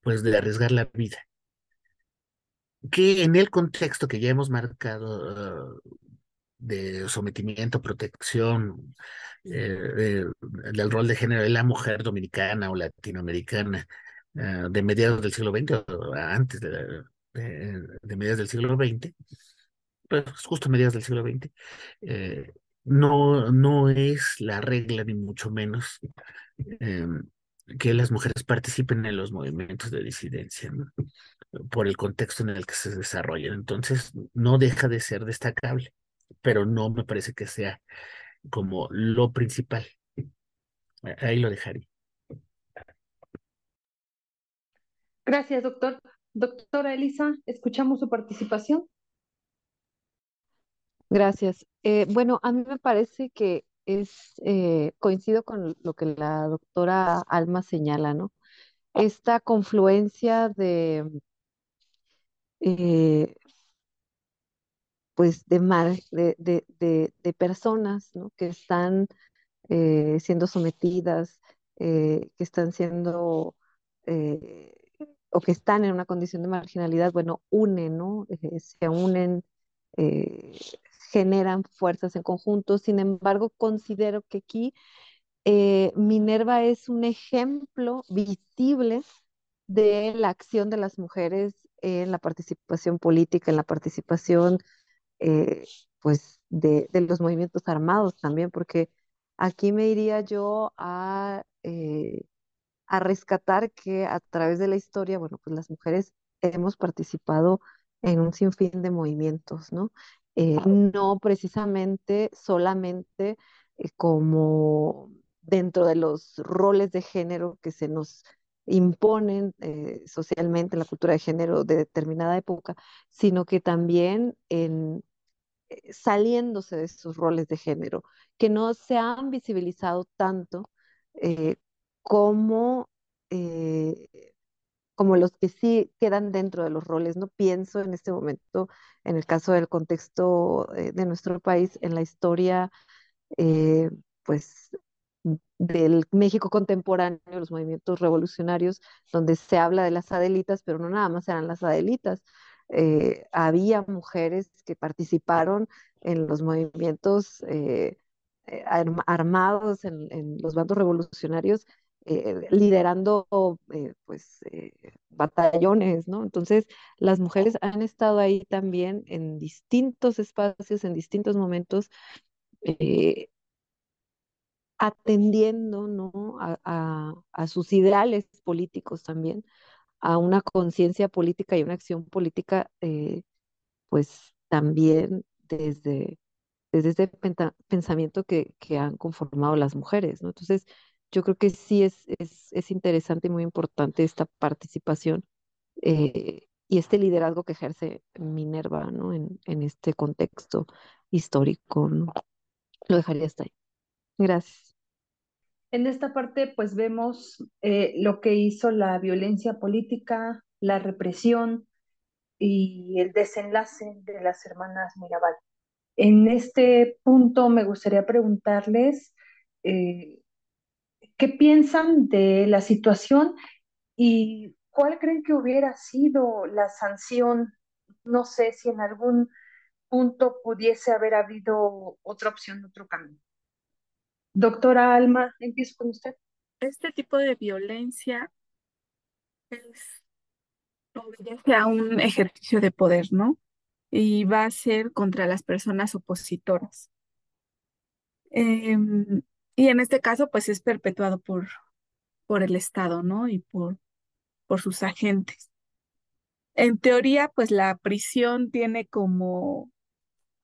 pues de arriesgar la vida que en el contexto que ya hemos marcado de sometimiento, protección, eh, del rol de género de la mujer dominicana o latinoamericana eh, de mediados del siglo XX o antes de, mediados del siglo XX, pues justo mediados del siglo XX, eh, no, no es la regla ni mucho menos que las mujeres participen en los movimientos de disidencia, por el contexto en el que se desarrollan. Entonces, no deja de ser destacable, pero no me parece que sea como lo principal. Ahí lo dejaré. Gracias, doctor. Doctora Elisa, escuchamos su participación. Gracias. Eh, bueno, a mí me parece que es, eh, coincido con lo que la doctora Alma señala, ¿no? Esta confluencia de, eh, pues de, de, personas ¿no? que están eh, siendo sometidas, que están siendo o que están en una condición de marginalidad, bueno, unen, ¿no? se unen generan fuerzas en conjunto. Sin embargo, considero que aquí eh, Minerva es un ejemplo visible de la acción de las mujeres en la participación política, en la participación eh, pues de, los movimientos armados también, porque aquí me iría yo a, eh, a rescatar que a través de la historia, bueno, pues las mujeres hemos participado en un sinfín de movimientos, ¿no? Eh, no precisamente solamente eh, como dentro de los roles de género que se nos imponen eh, socialmente en la cultura de género de determinada época, sino que también en, saliéndose de esos roles de género, que no se han visibilizado tanto como como los que sí quedan dentro de los roles. No pienso en este momento, en el caso del contexto eh, de nuestro país, en la historia, eh, pues, del México contemporáneo, los movimientos revolucionarios, donde se habla de las adelitas, pero no nada más eran las adelitas. Eh, había mujeres que participaron en los movimientos armados, en los bandos revolucionarios, eh, liderando eh, pues eh, batallones, ¿no? Entonces, las mujeres han estado ahí también en distintos espacios, en distintos momentos, atendiendo, ¿no? A, sus ideales políticos también, a una conciencia política y una acción política, pues también desde, desde este pensamiento que, que han conformado las mujeres, ¿no? Entonces, yo creo que sí es, es, interesante y muy importante esta participación eh, y este liderazgo que ejerce Minerva ¿no? en, en este contexto histórico. ¿no? Lo dejaría hasta ahí. Gracias. En esta parte, pues vemos eh, lo que hizo la violencia política, la represión y el desenlace de las hermanas Mirabal. En este punto me gustaría preguntarles eh, ¿Qué piensan de la situación y cuál creen que hubiera sido la sanción? No sé si en algún punto pudiese haber habido otra opción, otro camino. Doctora Alma, empiezo con usted. Este tipo de violencia es, obedece a un ejercicio de poder, ¿no? Y va a ser contra las personas opositoras. Em, y en este caso, pues es perpetuado por, por el Estado, ¿no? Y por, por sus agentes. En teoría, pues la prisión tiene como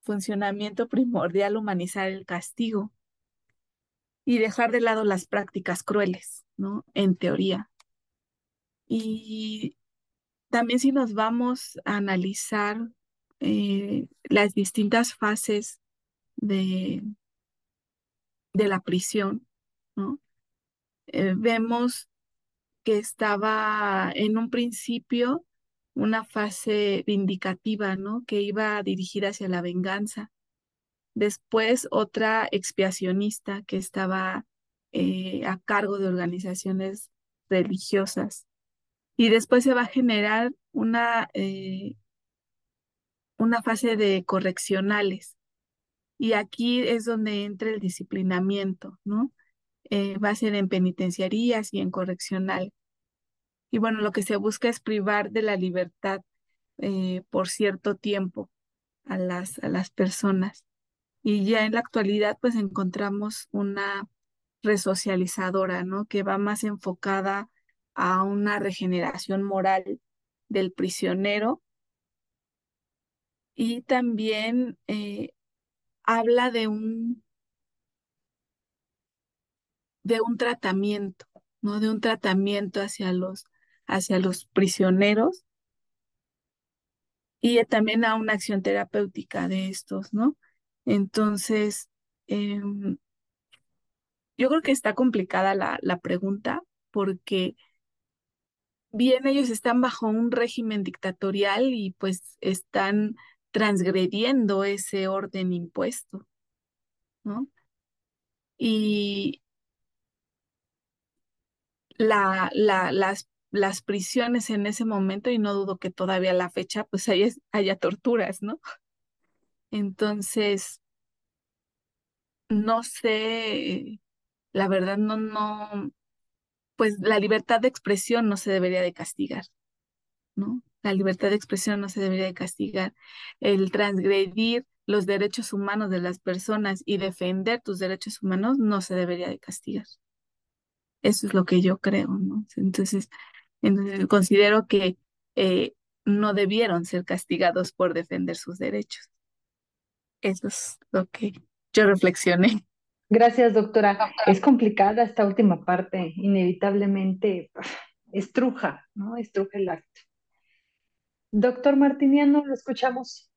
funcionamiento primordial humanizar el castigo. Y dejar de lado las prácticas crueles, ¿no? En teoría. Y también si nos vamos a analizar eh, las distintas fases de, de la prisión, ¿no? Eh, vemos que estaba en un principio una fase vindicativa, ¿no? Que iba dirigida hacia la venganza. Después otra expiacionista que estaba eh, a cargo de organizaciones religiosas. Y después se va a generar una, eh, una fase de correccionales. Y aquí es donde entra el disciplinamiento, ¿no? Eh, va a ser en penitenciarías y en correccional. Y bueno, lo que se busca es privar de la libertad por cierto tiempo a las, a las personas. Y ya en la actualidad, pues encontramos una resocializadora, ¿no? Que va más enfocada a una regeneración moral del prisionero y también eh, habla de un de un tratamiento, ¿no? De un tratamiento hacia los hacia los prisioneros y también a una acción terapéutica de estos, ¿no? Entonces, em, yo creo que está complicada la, la pregunta porque bien ellos están bajo un régimen dictatorial y pues están transgrediendo ese orden impuesto, ¿no? Y la, la, las, las prisiones en ese momento, y no dudo que todavía a la fecha, pues haya, haya torturas, ¿no? Entonces, no sé, la verdad no, no, pues la libertad de expresión no se debería de castigar, ¿no? La libertad de expresión no se debería de castigar. El transgredir los derechos humanos de las personas y defender tus derechos humanos no se debería de castigar. Eso es lo que yo creo, ¿no? Entonces, entonces considero que eh, no debieron ser castigados por defender sus derechos. Eso es lo que yo reflexioné. Gracias, doctora. Es complicada esta última parte, inevitablemente estruja, ¿no? Estruja el acto. Doctor Martiniano, lo escuchamos.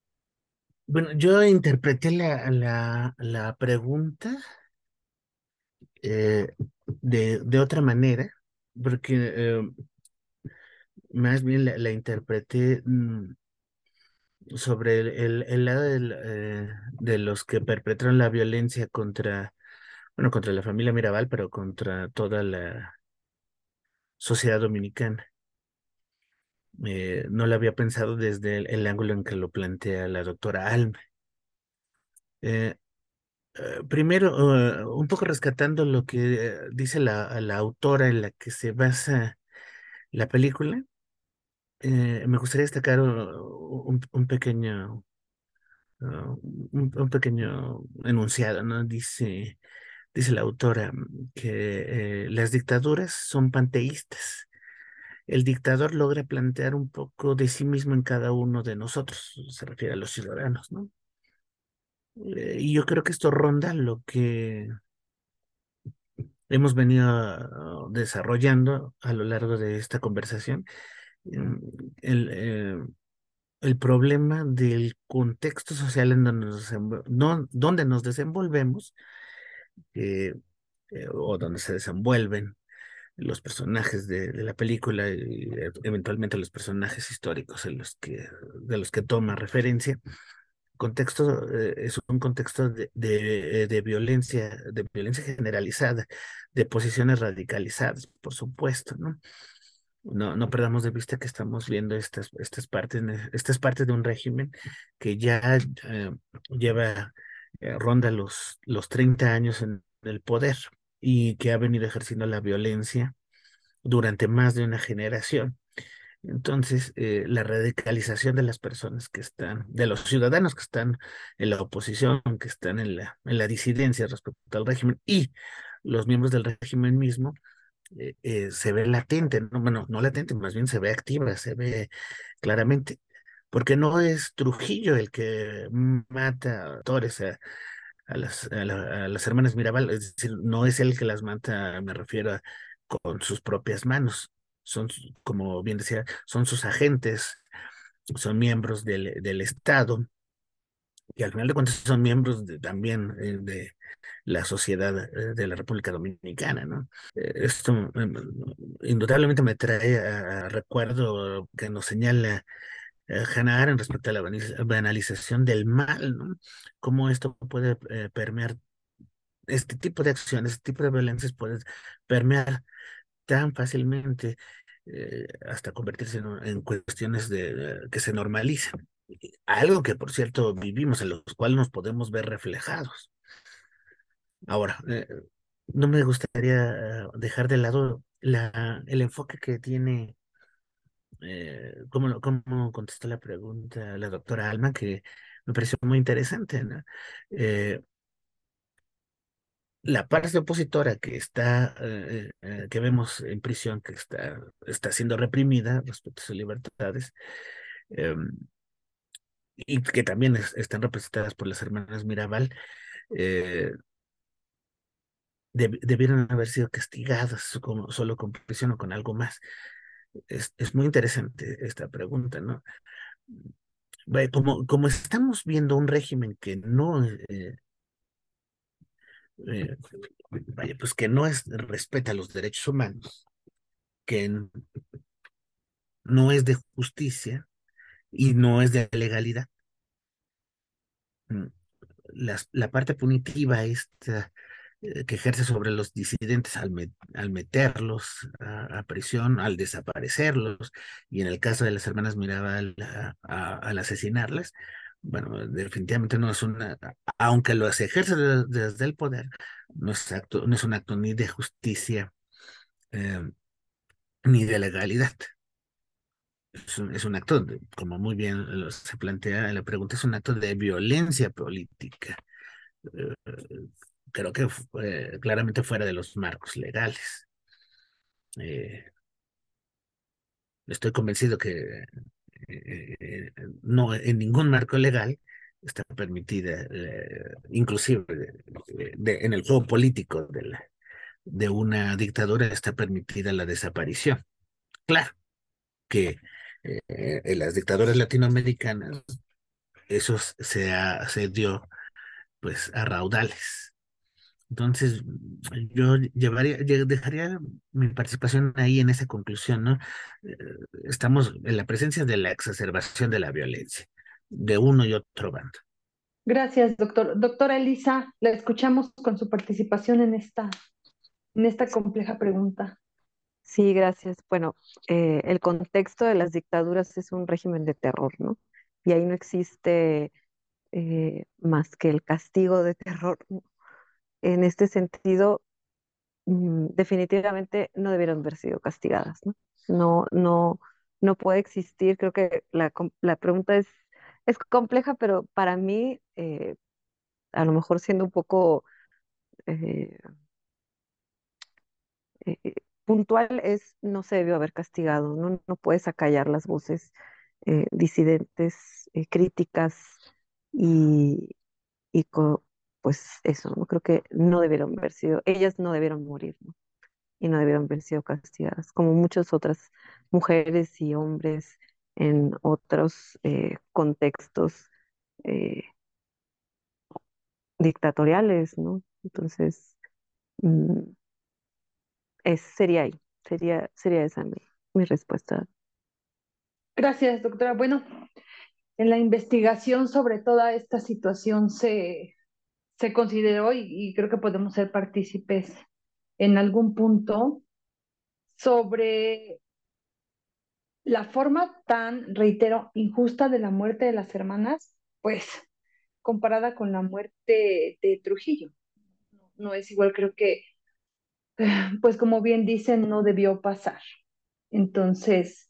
Bueno, yo interpreté la, la, la pregunta eh, de, de otra manera, porque eh, más bien la, la interpreté mm, sobre el, el, lado del, eh, de los que perpetraron la violencia contra bueno, contra la familia Mirabal, pero contra toda la sociedad dominicana. Eh, no lo había pensado desde el, ángulo en que lo plantea la doctora Alma. Eh, eh, primero, un poco rescatando lo que dice la, la, autora en la que se basa la película, me gustaría destacar un, un pequeño, un, un, pequeño enunciado, ¿no? Dice, dice la autora, mm, que eh, las dictaduras son panteístas. El dictador logra plantear un poco de sí mismo en cada uno de nosotros, se refiere a los ciudadanos, ¿no? Eh, y yo creo que esto ronda lo que hemos venido ah, desarrollando a lo largo de esta conversación. Mm, el, eh, el problema del contexto social en donde nos, donde nos desenvolvemos eh, o donde se desenvuelven los personajes de, la película y eventualmente los personajes históricos los que, de los que toma referencia. Contexto eh, es un contexto de, de, violencia, de violencia generalizada, de posiciones radicalizadas, por supuesto, ¿no? No, no perdamos de vista que estamos viendo estas, estas, partes, estas partes de un régimen que ya eh, lleva eh, ronda los, los 30 años en el poder y que ha venido ejerciendo la violencia durante más de una generación. Entonces, eh, la radicalización de las personas que están, de los ciudadanos que están en la oposición, que están en la, en la disidencia respecto al régimen y los miembros del régimen mismo, eh, se ve latente, ¿no? bueno, no latente, más bien se ve activa, se ve claramente porque no es Trujillo el que mata a Torres, a las, a, las hermanas Mirabal, es decir, no es él que las mata, me refiero a, con sus propias manos, son, como bien decía, son sus agentes, son miembros del, del Estado, y al final de cuentas son miembros también eh, de la sociedad eh, de la República Dominicana, ¿no? Eh, esto em, indudablemente me trae a, recuerdo que nos señala Hannah Arendt respecto a la banalización del mal, ¿no? Cómo esto puede permear este tipo de acciones, este tipo de violencias puede permear tan fácilmente hasta convertirse en, cuestiones de, que se normalizan algo que por cierto vivimos, en los cuales nos podemos ver reflejados. Ahora, eh, no me gustaría dejar de lado la, el enfoque que tiene, eh, como, como contestó la pregunta la doctora Alma, que me pareció muy interesante. Eh, la parte opositora que está, que vemos en prisión, que está, está siendo reprimida respecto a sus libertades, em, y que también están representadas por las hermanas Mirabal, eh, debieron haber sido castigadas como, solo con prisión o con algo más. Es, es muy interesante esta pregunta, ¿no? Como, como estamos viendo un régimen que no, eh, eh, vaya, pues que no es, respeta los derechos humanos, que no es de justicia, y no es de legalidad. Mm, la, la parte punitiva esta, eh, que ejerce sobre los disidentes al, al meterlos a, prisión, al desaparecerlos, y en el caso de las hermanas Mirabal al asesinarlas, bueno, definitivamente no es una, aunque lo se ejerce desde, el poder, no es, acto, no es un acto ni de justicia eh, ni de legalidad es un, acto, como muy bien se plantea la pregunta, es un acto de violencia política. Eh, creo que claramente fuera de los marcos legales. Eh, estoy convencido que eh, no en ningún marco legal está permitida, inclusive en el juego político de, de una dictadura está permitida la desaparición. Claro que eh, en las dictaduras latinoamericanas, eso se, se dio pues a raudales. Entonces, yo llevaría, dejaría mi participación ahí en esa conclusión, ¿no? Eh, estamos en la presencia de la exacerbación de la violencia, de uno y otro bando. Gracias, doctor. Doctora Elisa, la escuchamos con su participación en esta, en esta compleja pregunta. Sí, gracias. Bueno, eh, el contexto de las dictaduras es un régimen de terror, ¿no? Y ahí no existe eh, más que el castigo de terror. En este sentido, mm, definitivamente no debieron haber sido castigadas, ¿no? No, no, no puede existir. Creo que la, la pregunta es, es compleja, pero para mí, eh, a lo mejor siendo un poco puntual es no se debió haber castigado, no, no puedes acallar las voces eh, disidentes, eh, críticas y, y pues eso, ¿no? Creo que no debieron haber sido, ellas no debieron morir. Y no debieron haber sido castigadas, como muchas otras mujeres y hombres en otros eh, contextos dictatoriales, ¿no? Entonces, mm, es, sería ahí, sería, sería esa mi, respuesta. Gracias, doctora. Bueno, en la investigación sobre toda esta situación se, se consideró y, creo que podemos ser partícipes en algún punto sobre la forma tan, reitero, injusta de la muerte de las hermanas, pues comparada con la muerte de Trujillo. no es igual, creo que pues como bien dicen, no debió pasar. Entonces,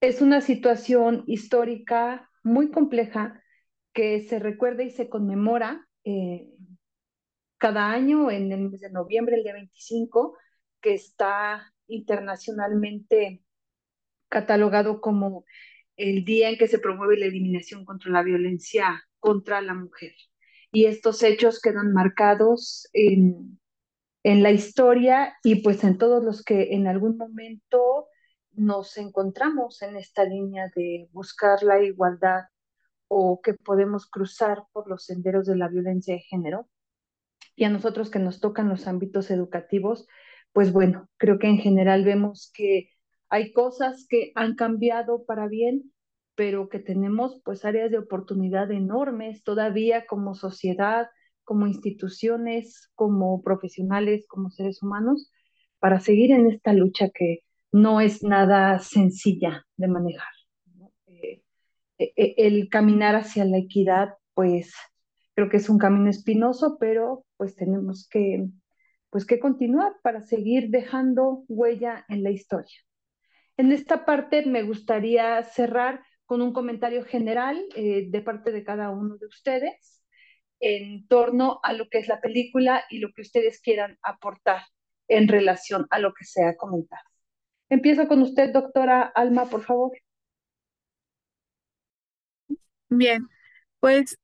es una situación histórica muy compleja que se recuerda y se conmemora eh, cada año en el mes de noviembre, el día 25, que está internacionalmente catalogado como el día en que se promueve la eliminación contra la violencia contra la mujer. y estos hechos quedan marcados en, en la historia y pues en todos los que en algún momento nos encontramos en esta línea de buscar la igualdad o que podemos cruzar por los senderos de la violencia de género. Y a nosotros que nos tocan los ámbitos educativos, pues bueno, creo que en general vemos que hay cosas que han cambiado para bien, pero que tenemos pues áreas de oportunidad enormes todavía como sociedad, como instituciones, como profesionales, como seres humanos, para seguir en esta lucha que no es nada sencilla de manejar. Eh, eh, eh, el caminar hacia la equidad, pues creo que es un camino espinoso, pero pues tenemos que, pues, que continuar para seguir dejando huella en la historia. En esta parte me gustaría cerrar con un comentario general de parte de cada uno de ustedes en torno a lo que es la película y lo que ustedes quieran aportar en relación a lo que se ha comentado. Empiezo con usted, doctora Alma, por favor. Bien, pues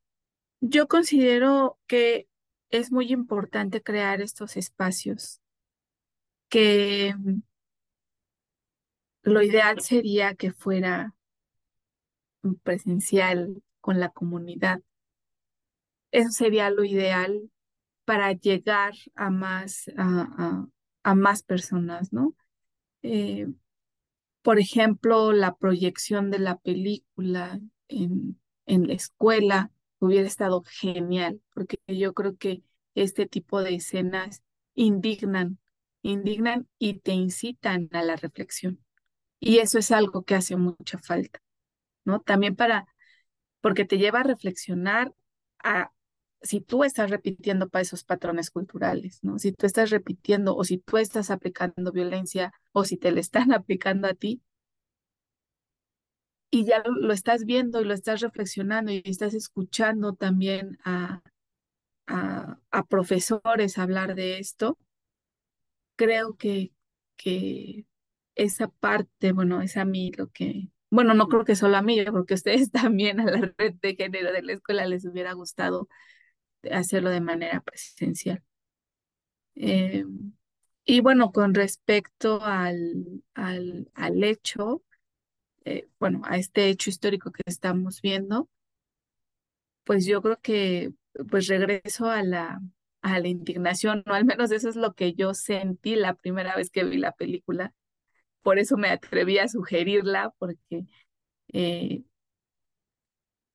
yo considero que es muy importante crear estos espacios que lo ideal sería que fuera presencial con la comunidad eso sería lo ideal para llegar a más, a, más personas, ¿no? Eh, por ejemplo, la proyección de la película en, en la escuela hubiera estado genial, porque yo creo que este tipo de escenas indignan, indignan y te incitan a la reflexión. Y eso es algo que hace mucha falta, ¿no? También para, porque te lleva a reflexionar a, si tú estás repitiendo para esos patrones culturales, ¿no? Si tú estás repitiendo o si tú estás aplicando violencia o si te le están aplicando a ti y ya lo, estás viendo y lo estás reflexionando y estás escuchando también a, a, a profesores hablar de esto, creo que, que esa parte, bueno, es a mí lo que, bueno, no creo que solo a mí, yo creo que a ustedes también a la red de género de la escuela les hubiera gustado hacerlo de manera presencial. Eh, y bueno, con respecto al, al, al hecho, eh, bueno, a este hecho histórico que estamos viendo, pues yo creo que pues regreso a la, a la indignación, o al menos eso es lo que yo sentí la primera vez que vi la película. Por eso me atreví a sugerirla, porque eh,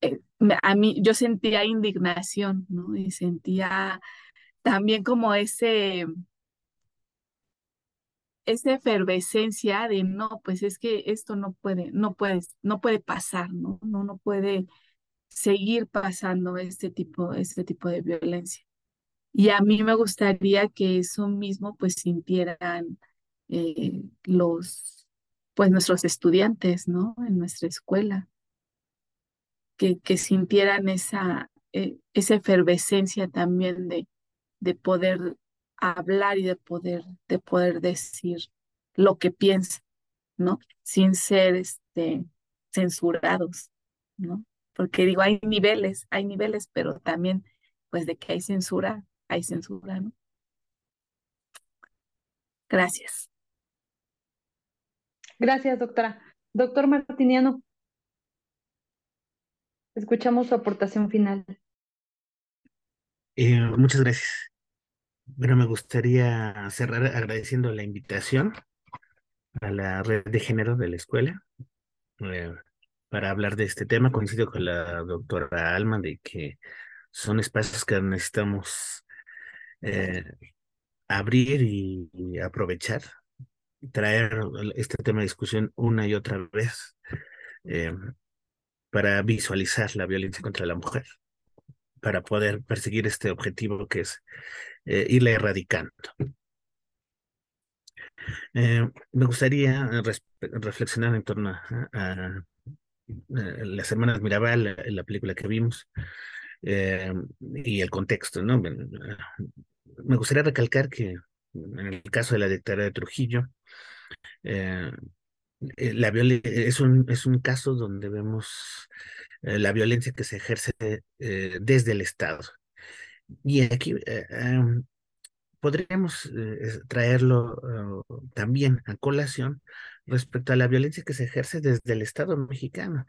eh, a mí yo sentía indignación, ¿no? Y sentía también como ese, esa efervescencia de no, pues es que esto no puede, no puede, no puede pasar, ¿no? No, no puede seguir pasando este tipo, este tipo de violencia. Y a mí me gustaría que eso mismo pues sintieran eh, los, pues nuestros estudiantes, ¿no? En nuestra escuela que, sintieran esa, eh, esa efervescencia también de, de poder hablar y de poder, de poder decir lo que piensan, ¿no? Sin ser este, censurados, ¿no? Porque digo, hay niveles, hay niveles, pero también, pues de que hay censura, hay censura, ¿no? Gracias. Gracias, doctora. Doctor Martiniano. Escuchamos su aportación final. Eh, muchas gracias. Bueno, me gustaría cerrar agradeciendo la invitación a la red de género de la escuela eh, para hablar de este tema. Coincido con la doctora Alma de que son espacios que necesitamos eh, abrir y, aprovechar, traer este tema de discusión una y otra vez para visualizar la violencia contra la mujer, para poder perseguir este objetivo que es eh, irla erradicando. Eh, me gustaría reflexionar en torno a, las hermanas Mirabal, la, película que vimos, eh, y el contexto, ¿no? Me gustaría recalcar que en el caso de la dictadura de Trujillo, eh, la es un, es un caso donde vemos eh, la violencia que se ejerce eh, desde el Estado Y aquí eh, em, podríamos eh, traerlo también a colación respecto a la violencia que se ejerce desde el Estado mexicano.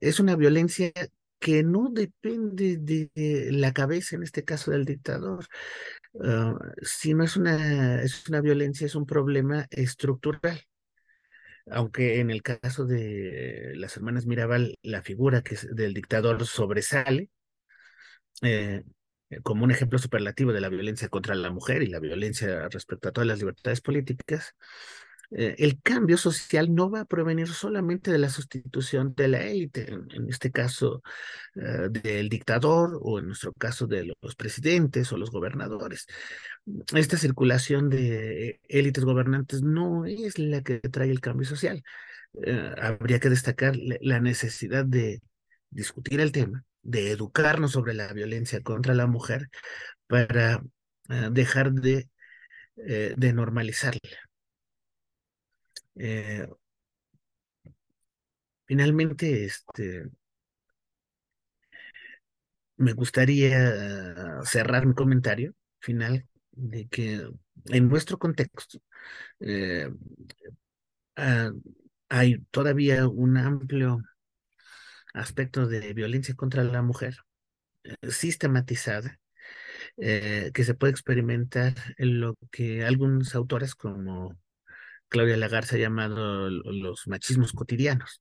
Es una violencia que no depende de la cabeza, en este caso del dictador, sino es una, es una violencia, es un problema estructural. Aunque en el caso de las hermanas Mirabal, la figura que es del dictador sobresale, eh, como un ejemplo superlativo de la violencia contra la mujer y la violencia respecto a todas las libertades políticas, eh, el cambio social no va a provenir solamente de la sustitución de la élite, en, este caso eh, del dictador o en nuestro caso de los presidentes o los gobernadores. Esta circulación de élites gobernantes no es la que trae el cambio social. habría que destacar la necesidad de discutir el tema de educarnos sobre la violencia contra la mujer para dejar de, eh, de normalizarla. Eh, finalmente, este, me gustaría cerrar mi comentario final de que en nuestro contexto eh, uh, hay todavía un amplio aspectos de violencia contra la mujer eh, sistematizada que se puede experimentar en lo que algunos autores como Claudia Lagarza ha llamado los machismos cotidianos.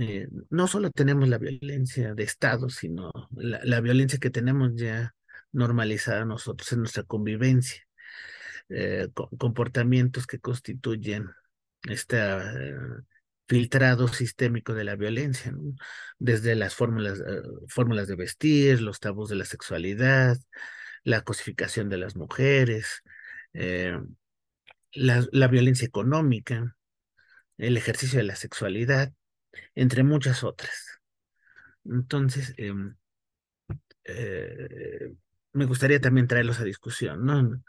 Eh, no solo tenemos la violencia de Estado, sino la, violencia que tenemos ya normalizada nosotros en nuestra convivencia, eh, comportamientos que constituyen esta eh, filtrado sistémico de la violencia, desde las fórmulas, fórmulas de vestir, los tabús de la sexualidad, la cosificación de las mujeres, la, la, violencia económica, el ejercicio de la sexualidad, entre muchas otras. Entonces, eh, eh, me gustaría también traerlos a discusión, ¿no?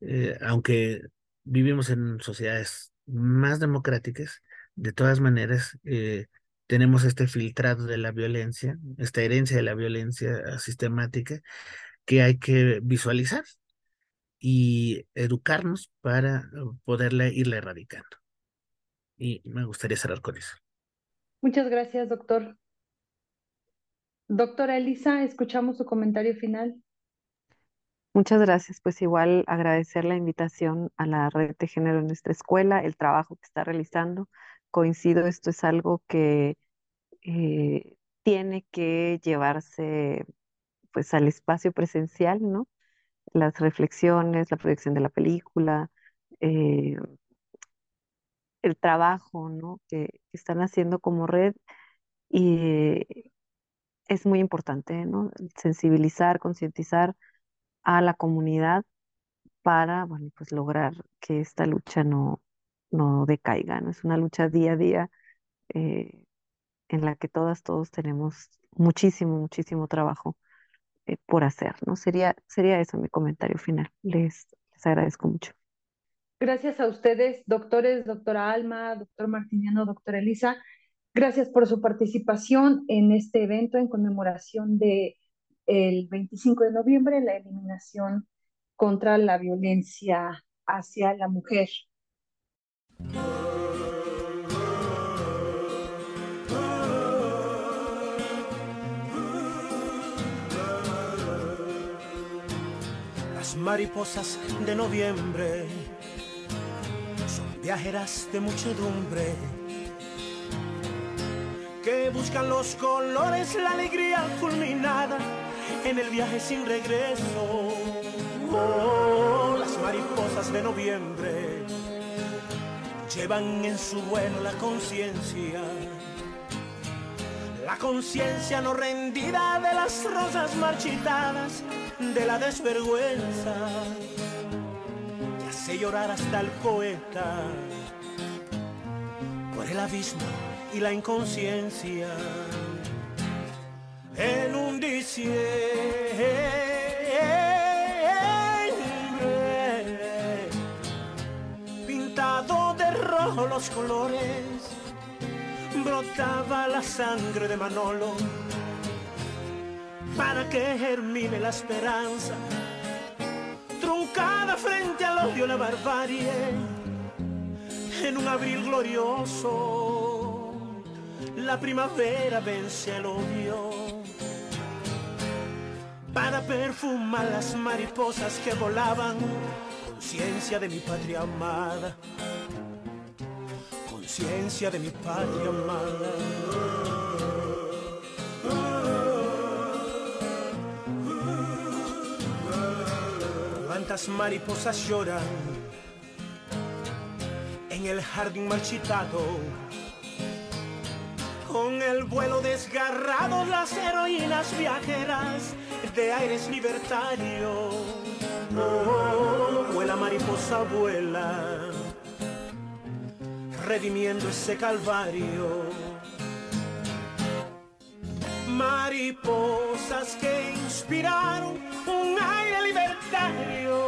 Eh, aunque vivimos en sociedades más democráticas, de todas maneras, eh, tenemos este filtrado de la violencia, esta herencia de la violencia sistemática que hay que visualizar y educarnos para poderla irla erradicando. Y me gustaría cerrar con eso. Muchas gracias, doctor. Doctora Elisa, escuchamos su comentario final. Muchas gracias. Pues igual agradecer la invitación a la red de género en nuestra escuela, el trabajo que está realizando coincido, esto es algo que eh, tiene que llevarse pues al espacio presencial, ¿no? Las reflexiones, la proyección de la película, eh, el trabajo, ¿no? Que, están haciendo como red y es muy importante, ¿no? Sensibilizar, concientizar a la comunidad para, bueno, pues lograr que esta lucha no, no decaiga, ¿no? Es una lucha día a día eh, en la que todas, todos tenemos muchísimo, muchísimo trabajo eh, por hacer, ¿no? Sería, sería eso mi comentario final. Les, les agradezco mucho. Gracias a ustedes, doctores, doctora Alma, doctor Martiniano, doctora Elisa. Gracias por su participación en este evento en conmemoración de el 25 de noviembre, la eliminación contra la violencia hacia la mujer. Mariposas de noviembre son viajeras de muchedumbre que buscan los colores, la alegría culminada en el viaje sin regreso. Oh, las mariposas de noviembre llevan en su vuelo la conciencia. La conciencia no rendida de las rosas marchitadas de la desvergüenza. Y hace llorar hasta el poeta por el abismo y la inconsciencia. En un diciembre los colores, brotaba la sangre de Manolo. Para que germine la esperanza, truncada frente al odio, la barbarie, en un abril glorioso, la primavera vence el odio. Para perfumar las mariposas que volaban, conciencia de mi patria amada, conciencia de mi patria amada. Cuántas mariposas lloran en el jardín marchitado. Con el vuelo desgarrado, las heroínas viajeras de aires libertarios. Oh, vuela mariposa, vuela, redimiendo ese calvario. Mariposas que inspiraron un aire libertario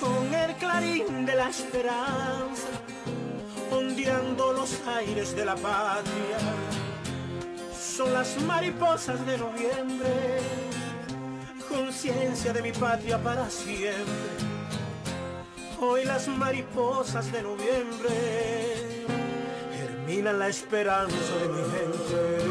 con el clarín de la esperanza, ondeando los aires de la patria. Son las mariposas de noviembre, conciencia de mi patria para siempre. Hoy las mariposas de noviembre germinan la esperanza de mi gente.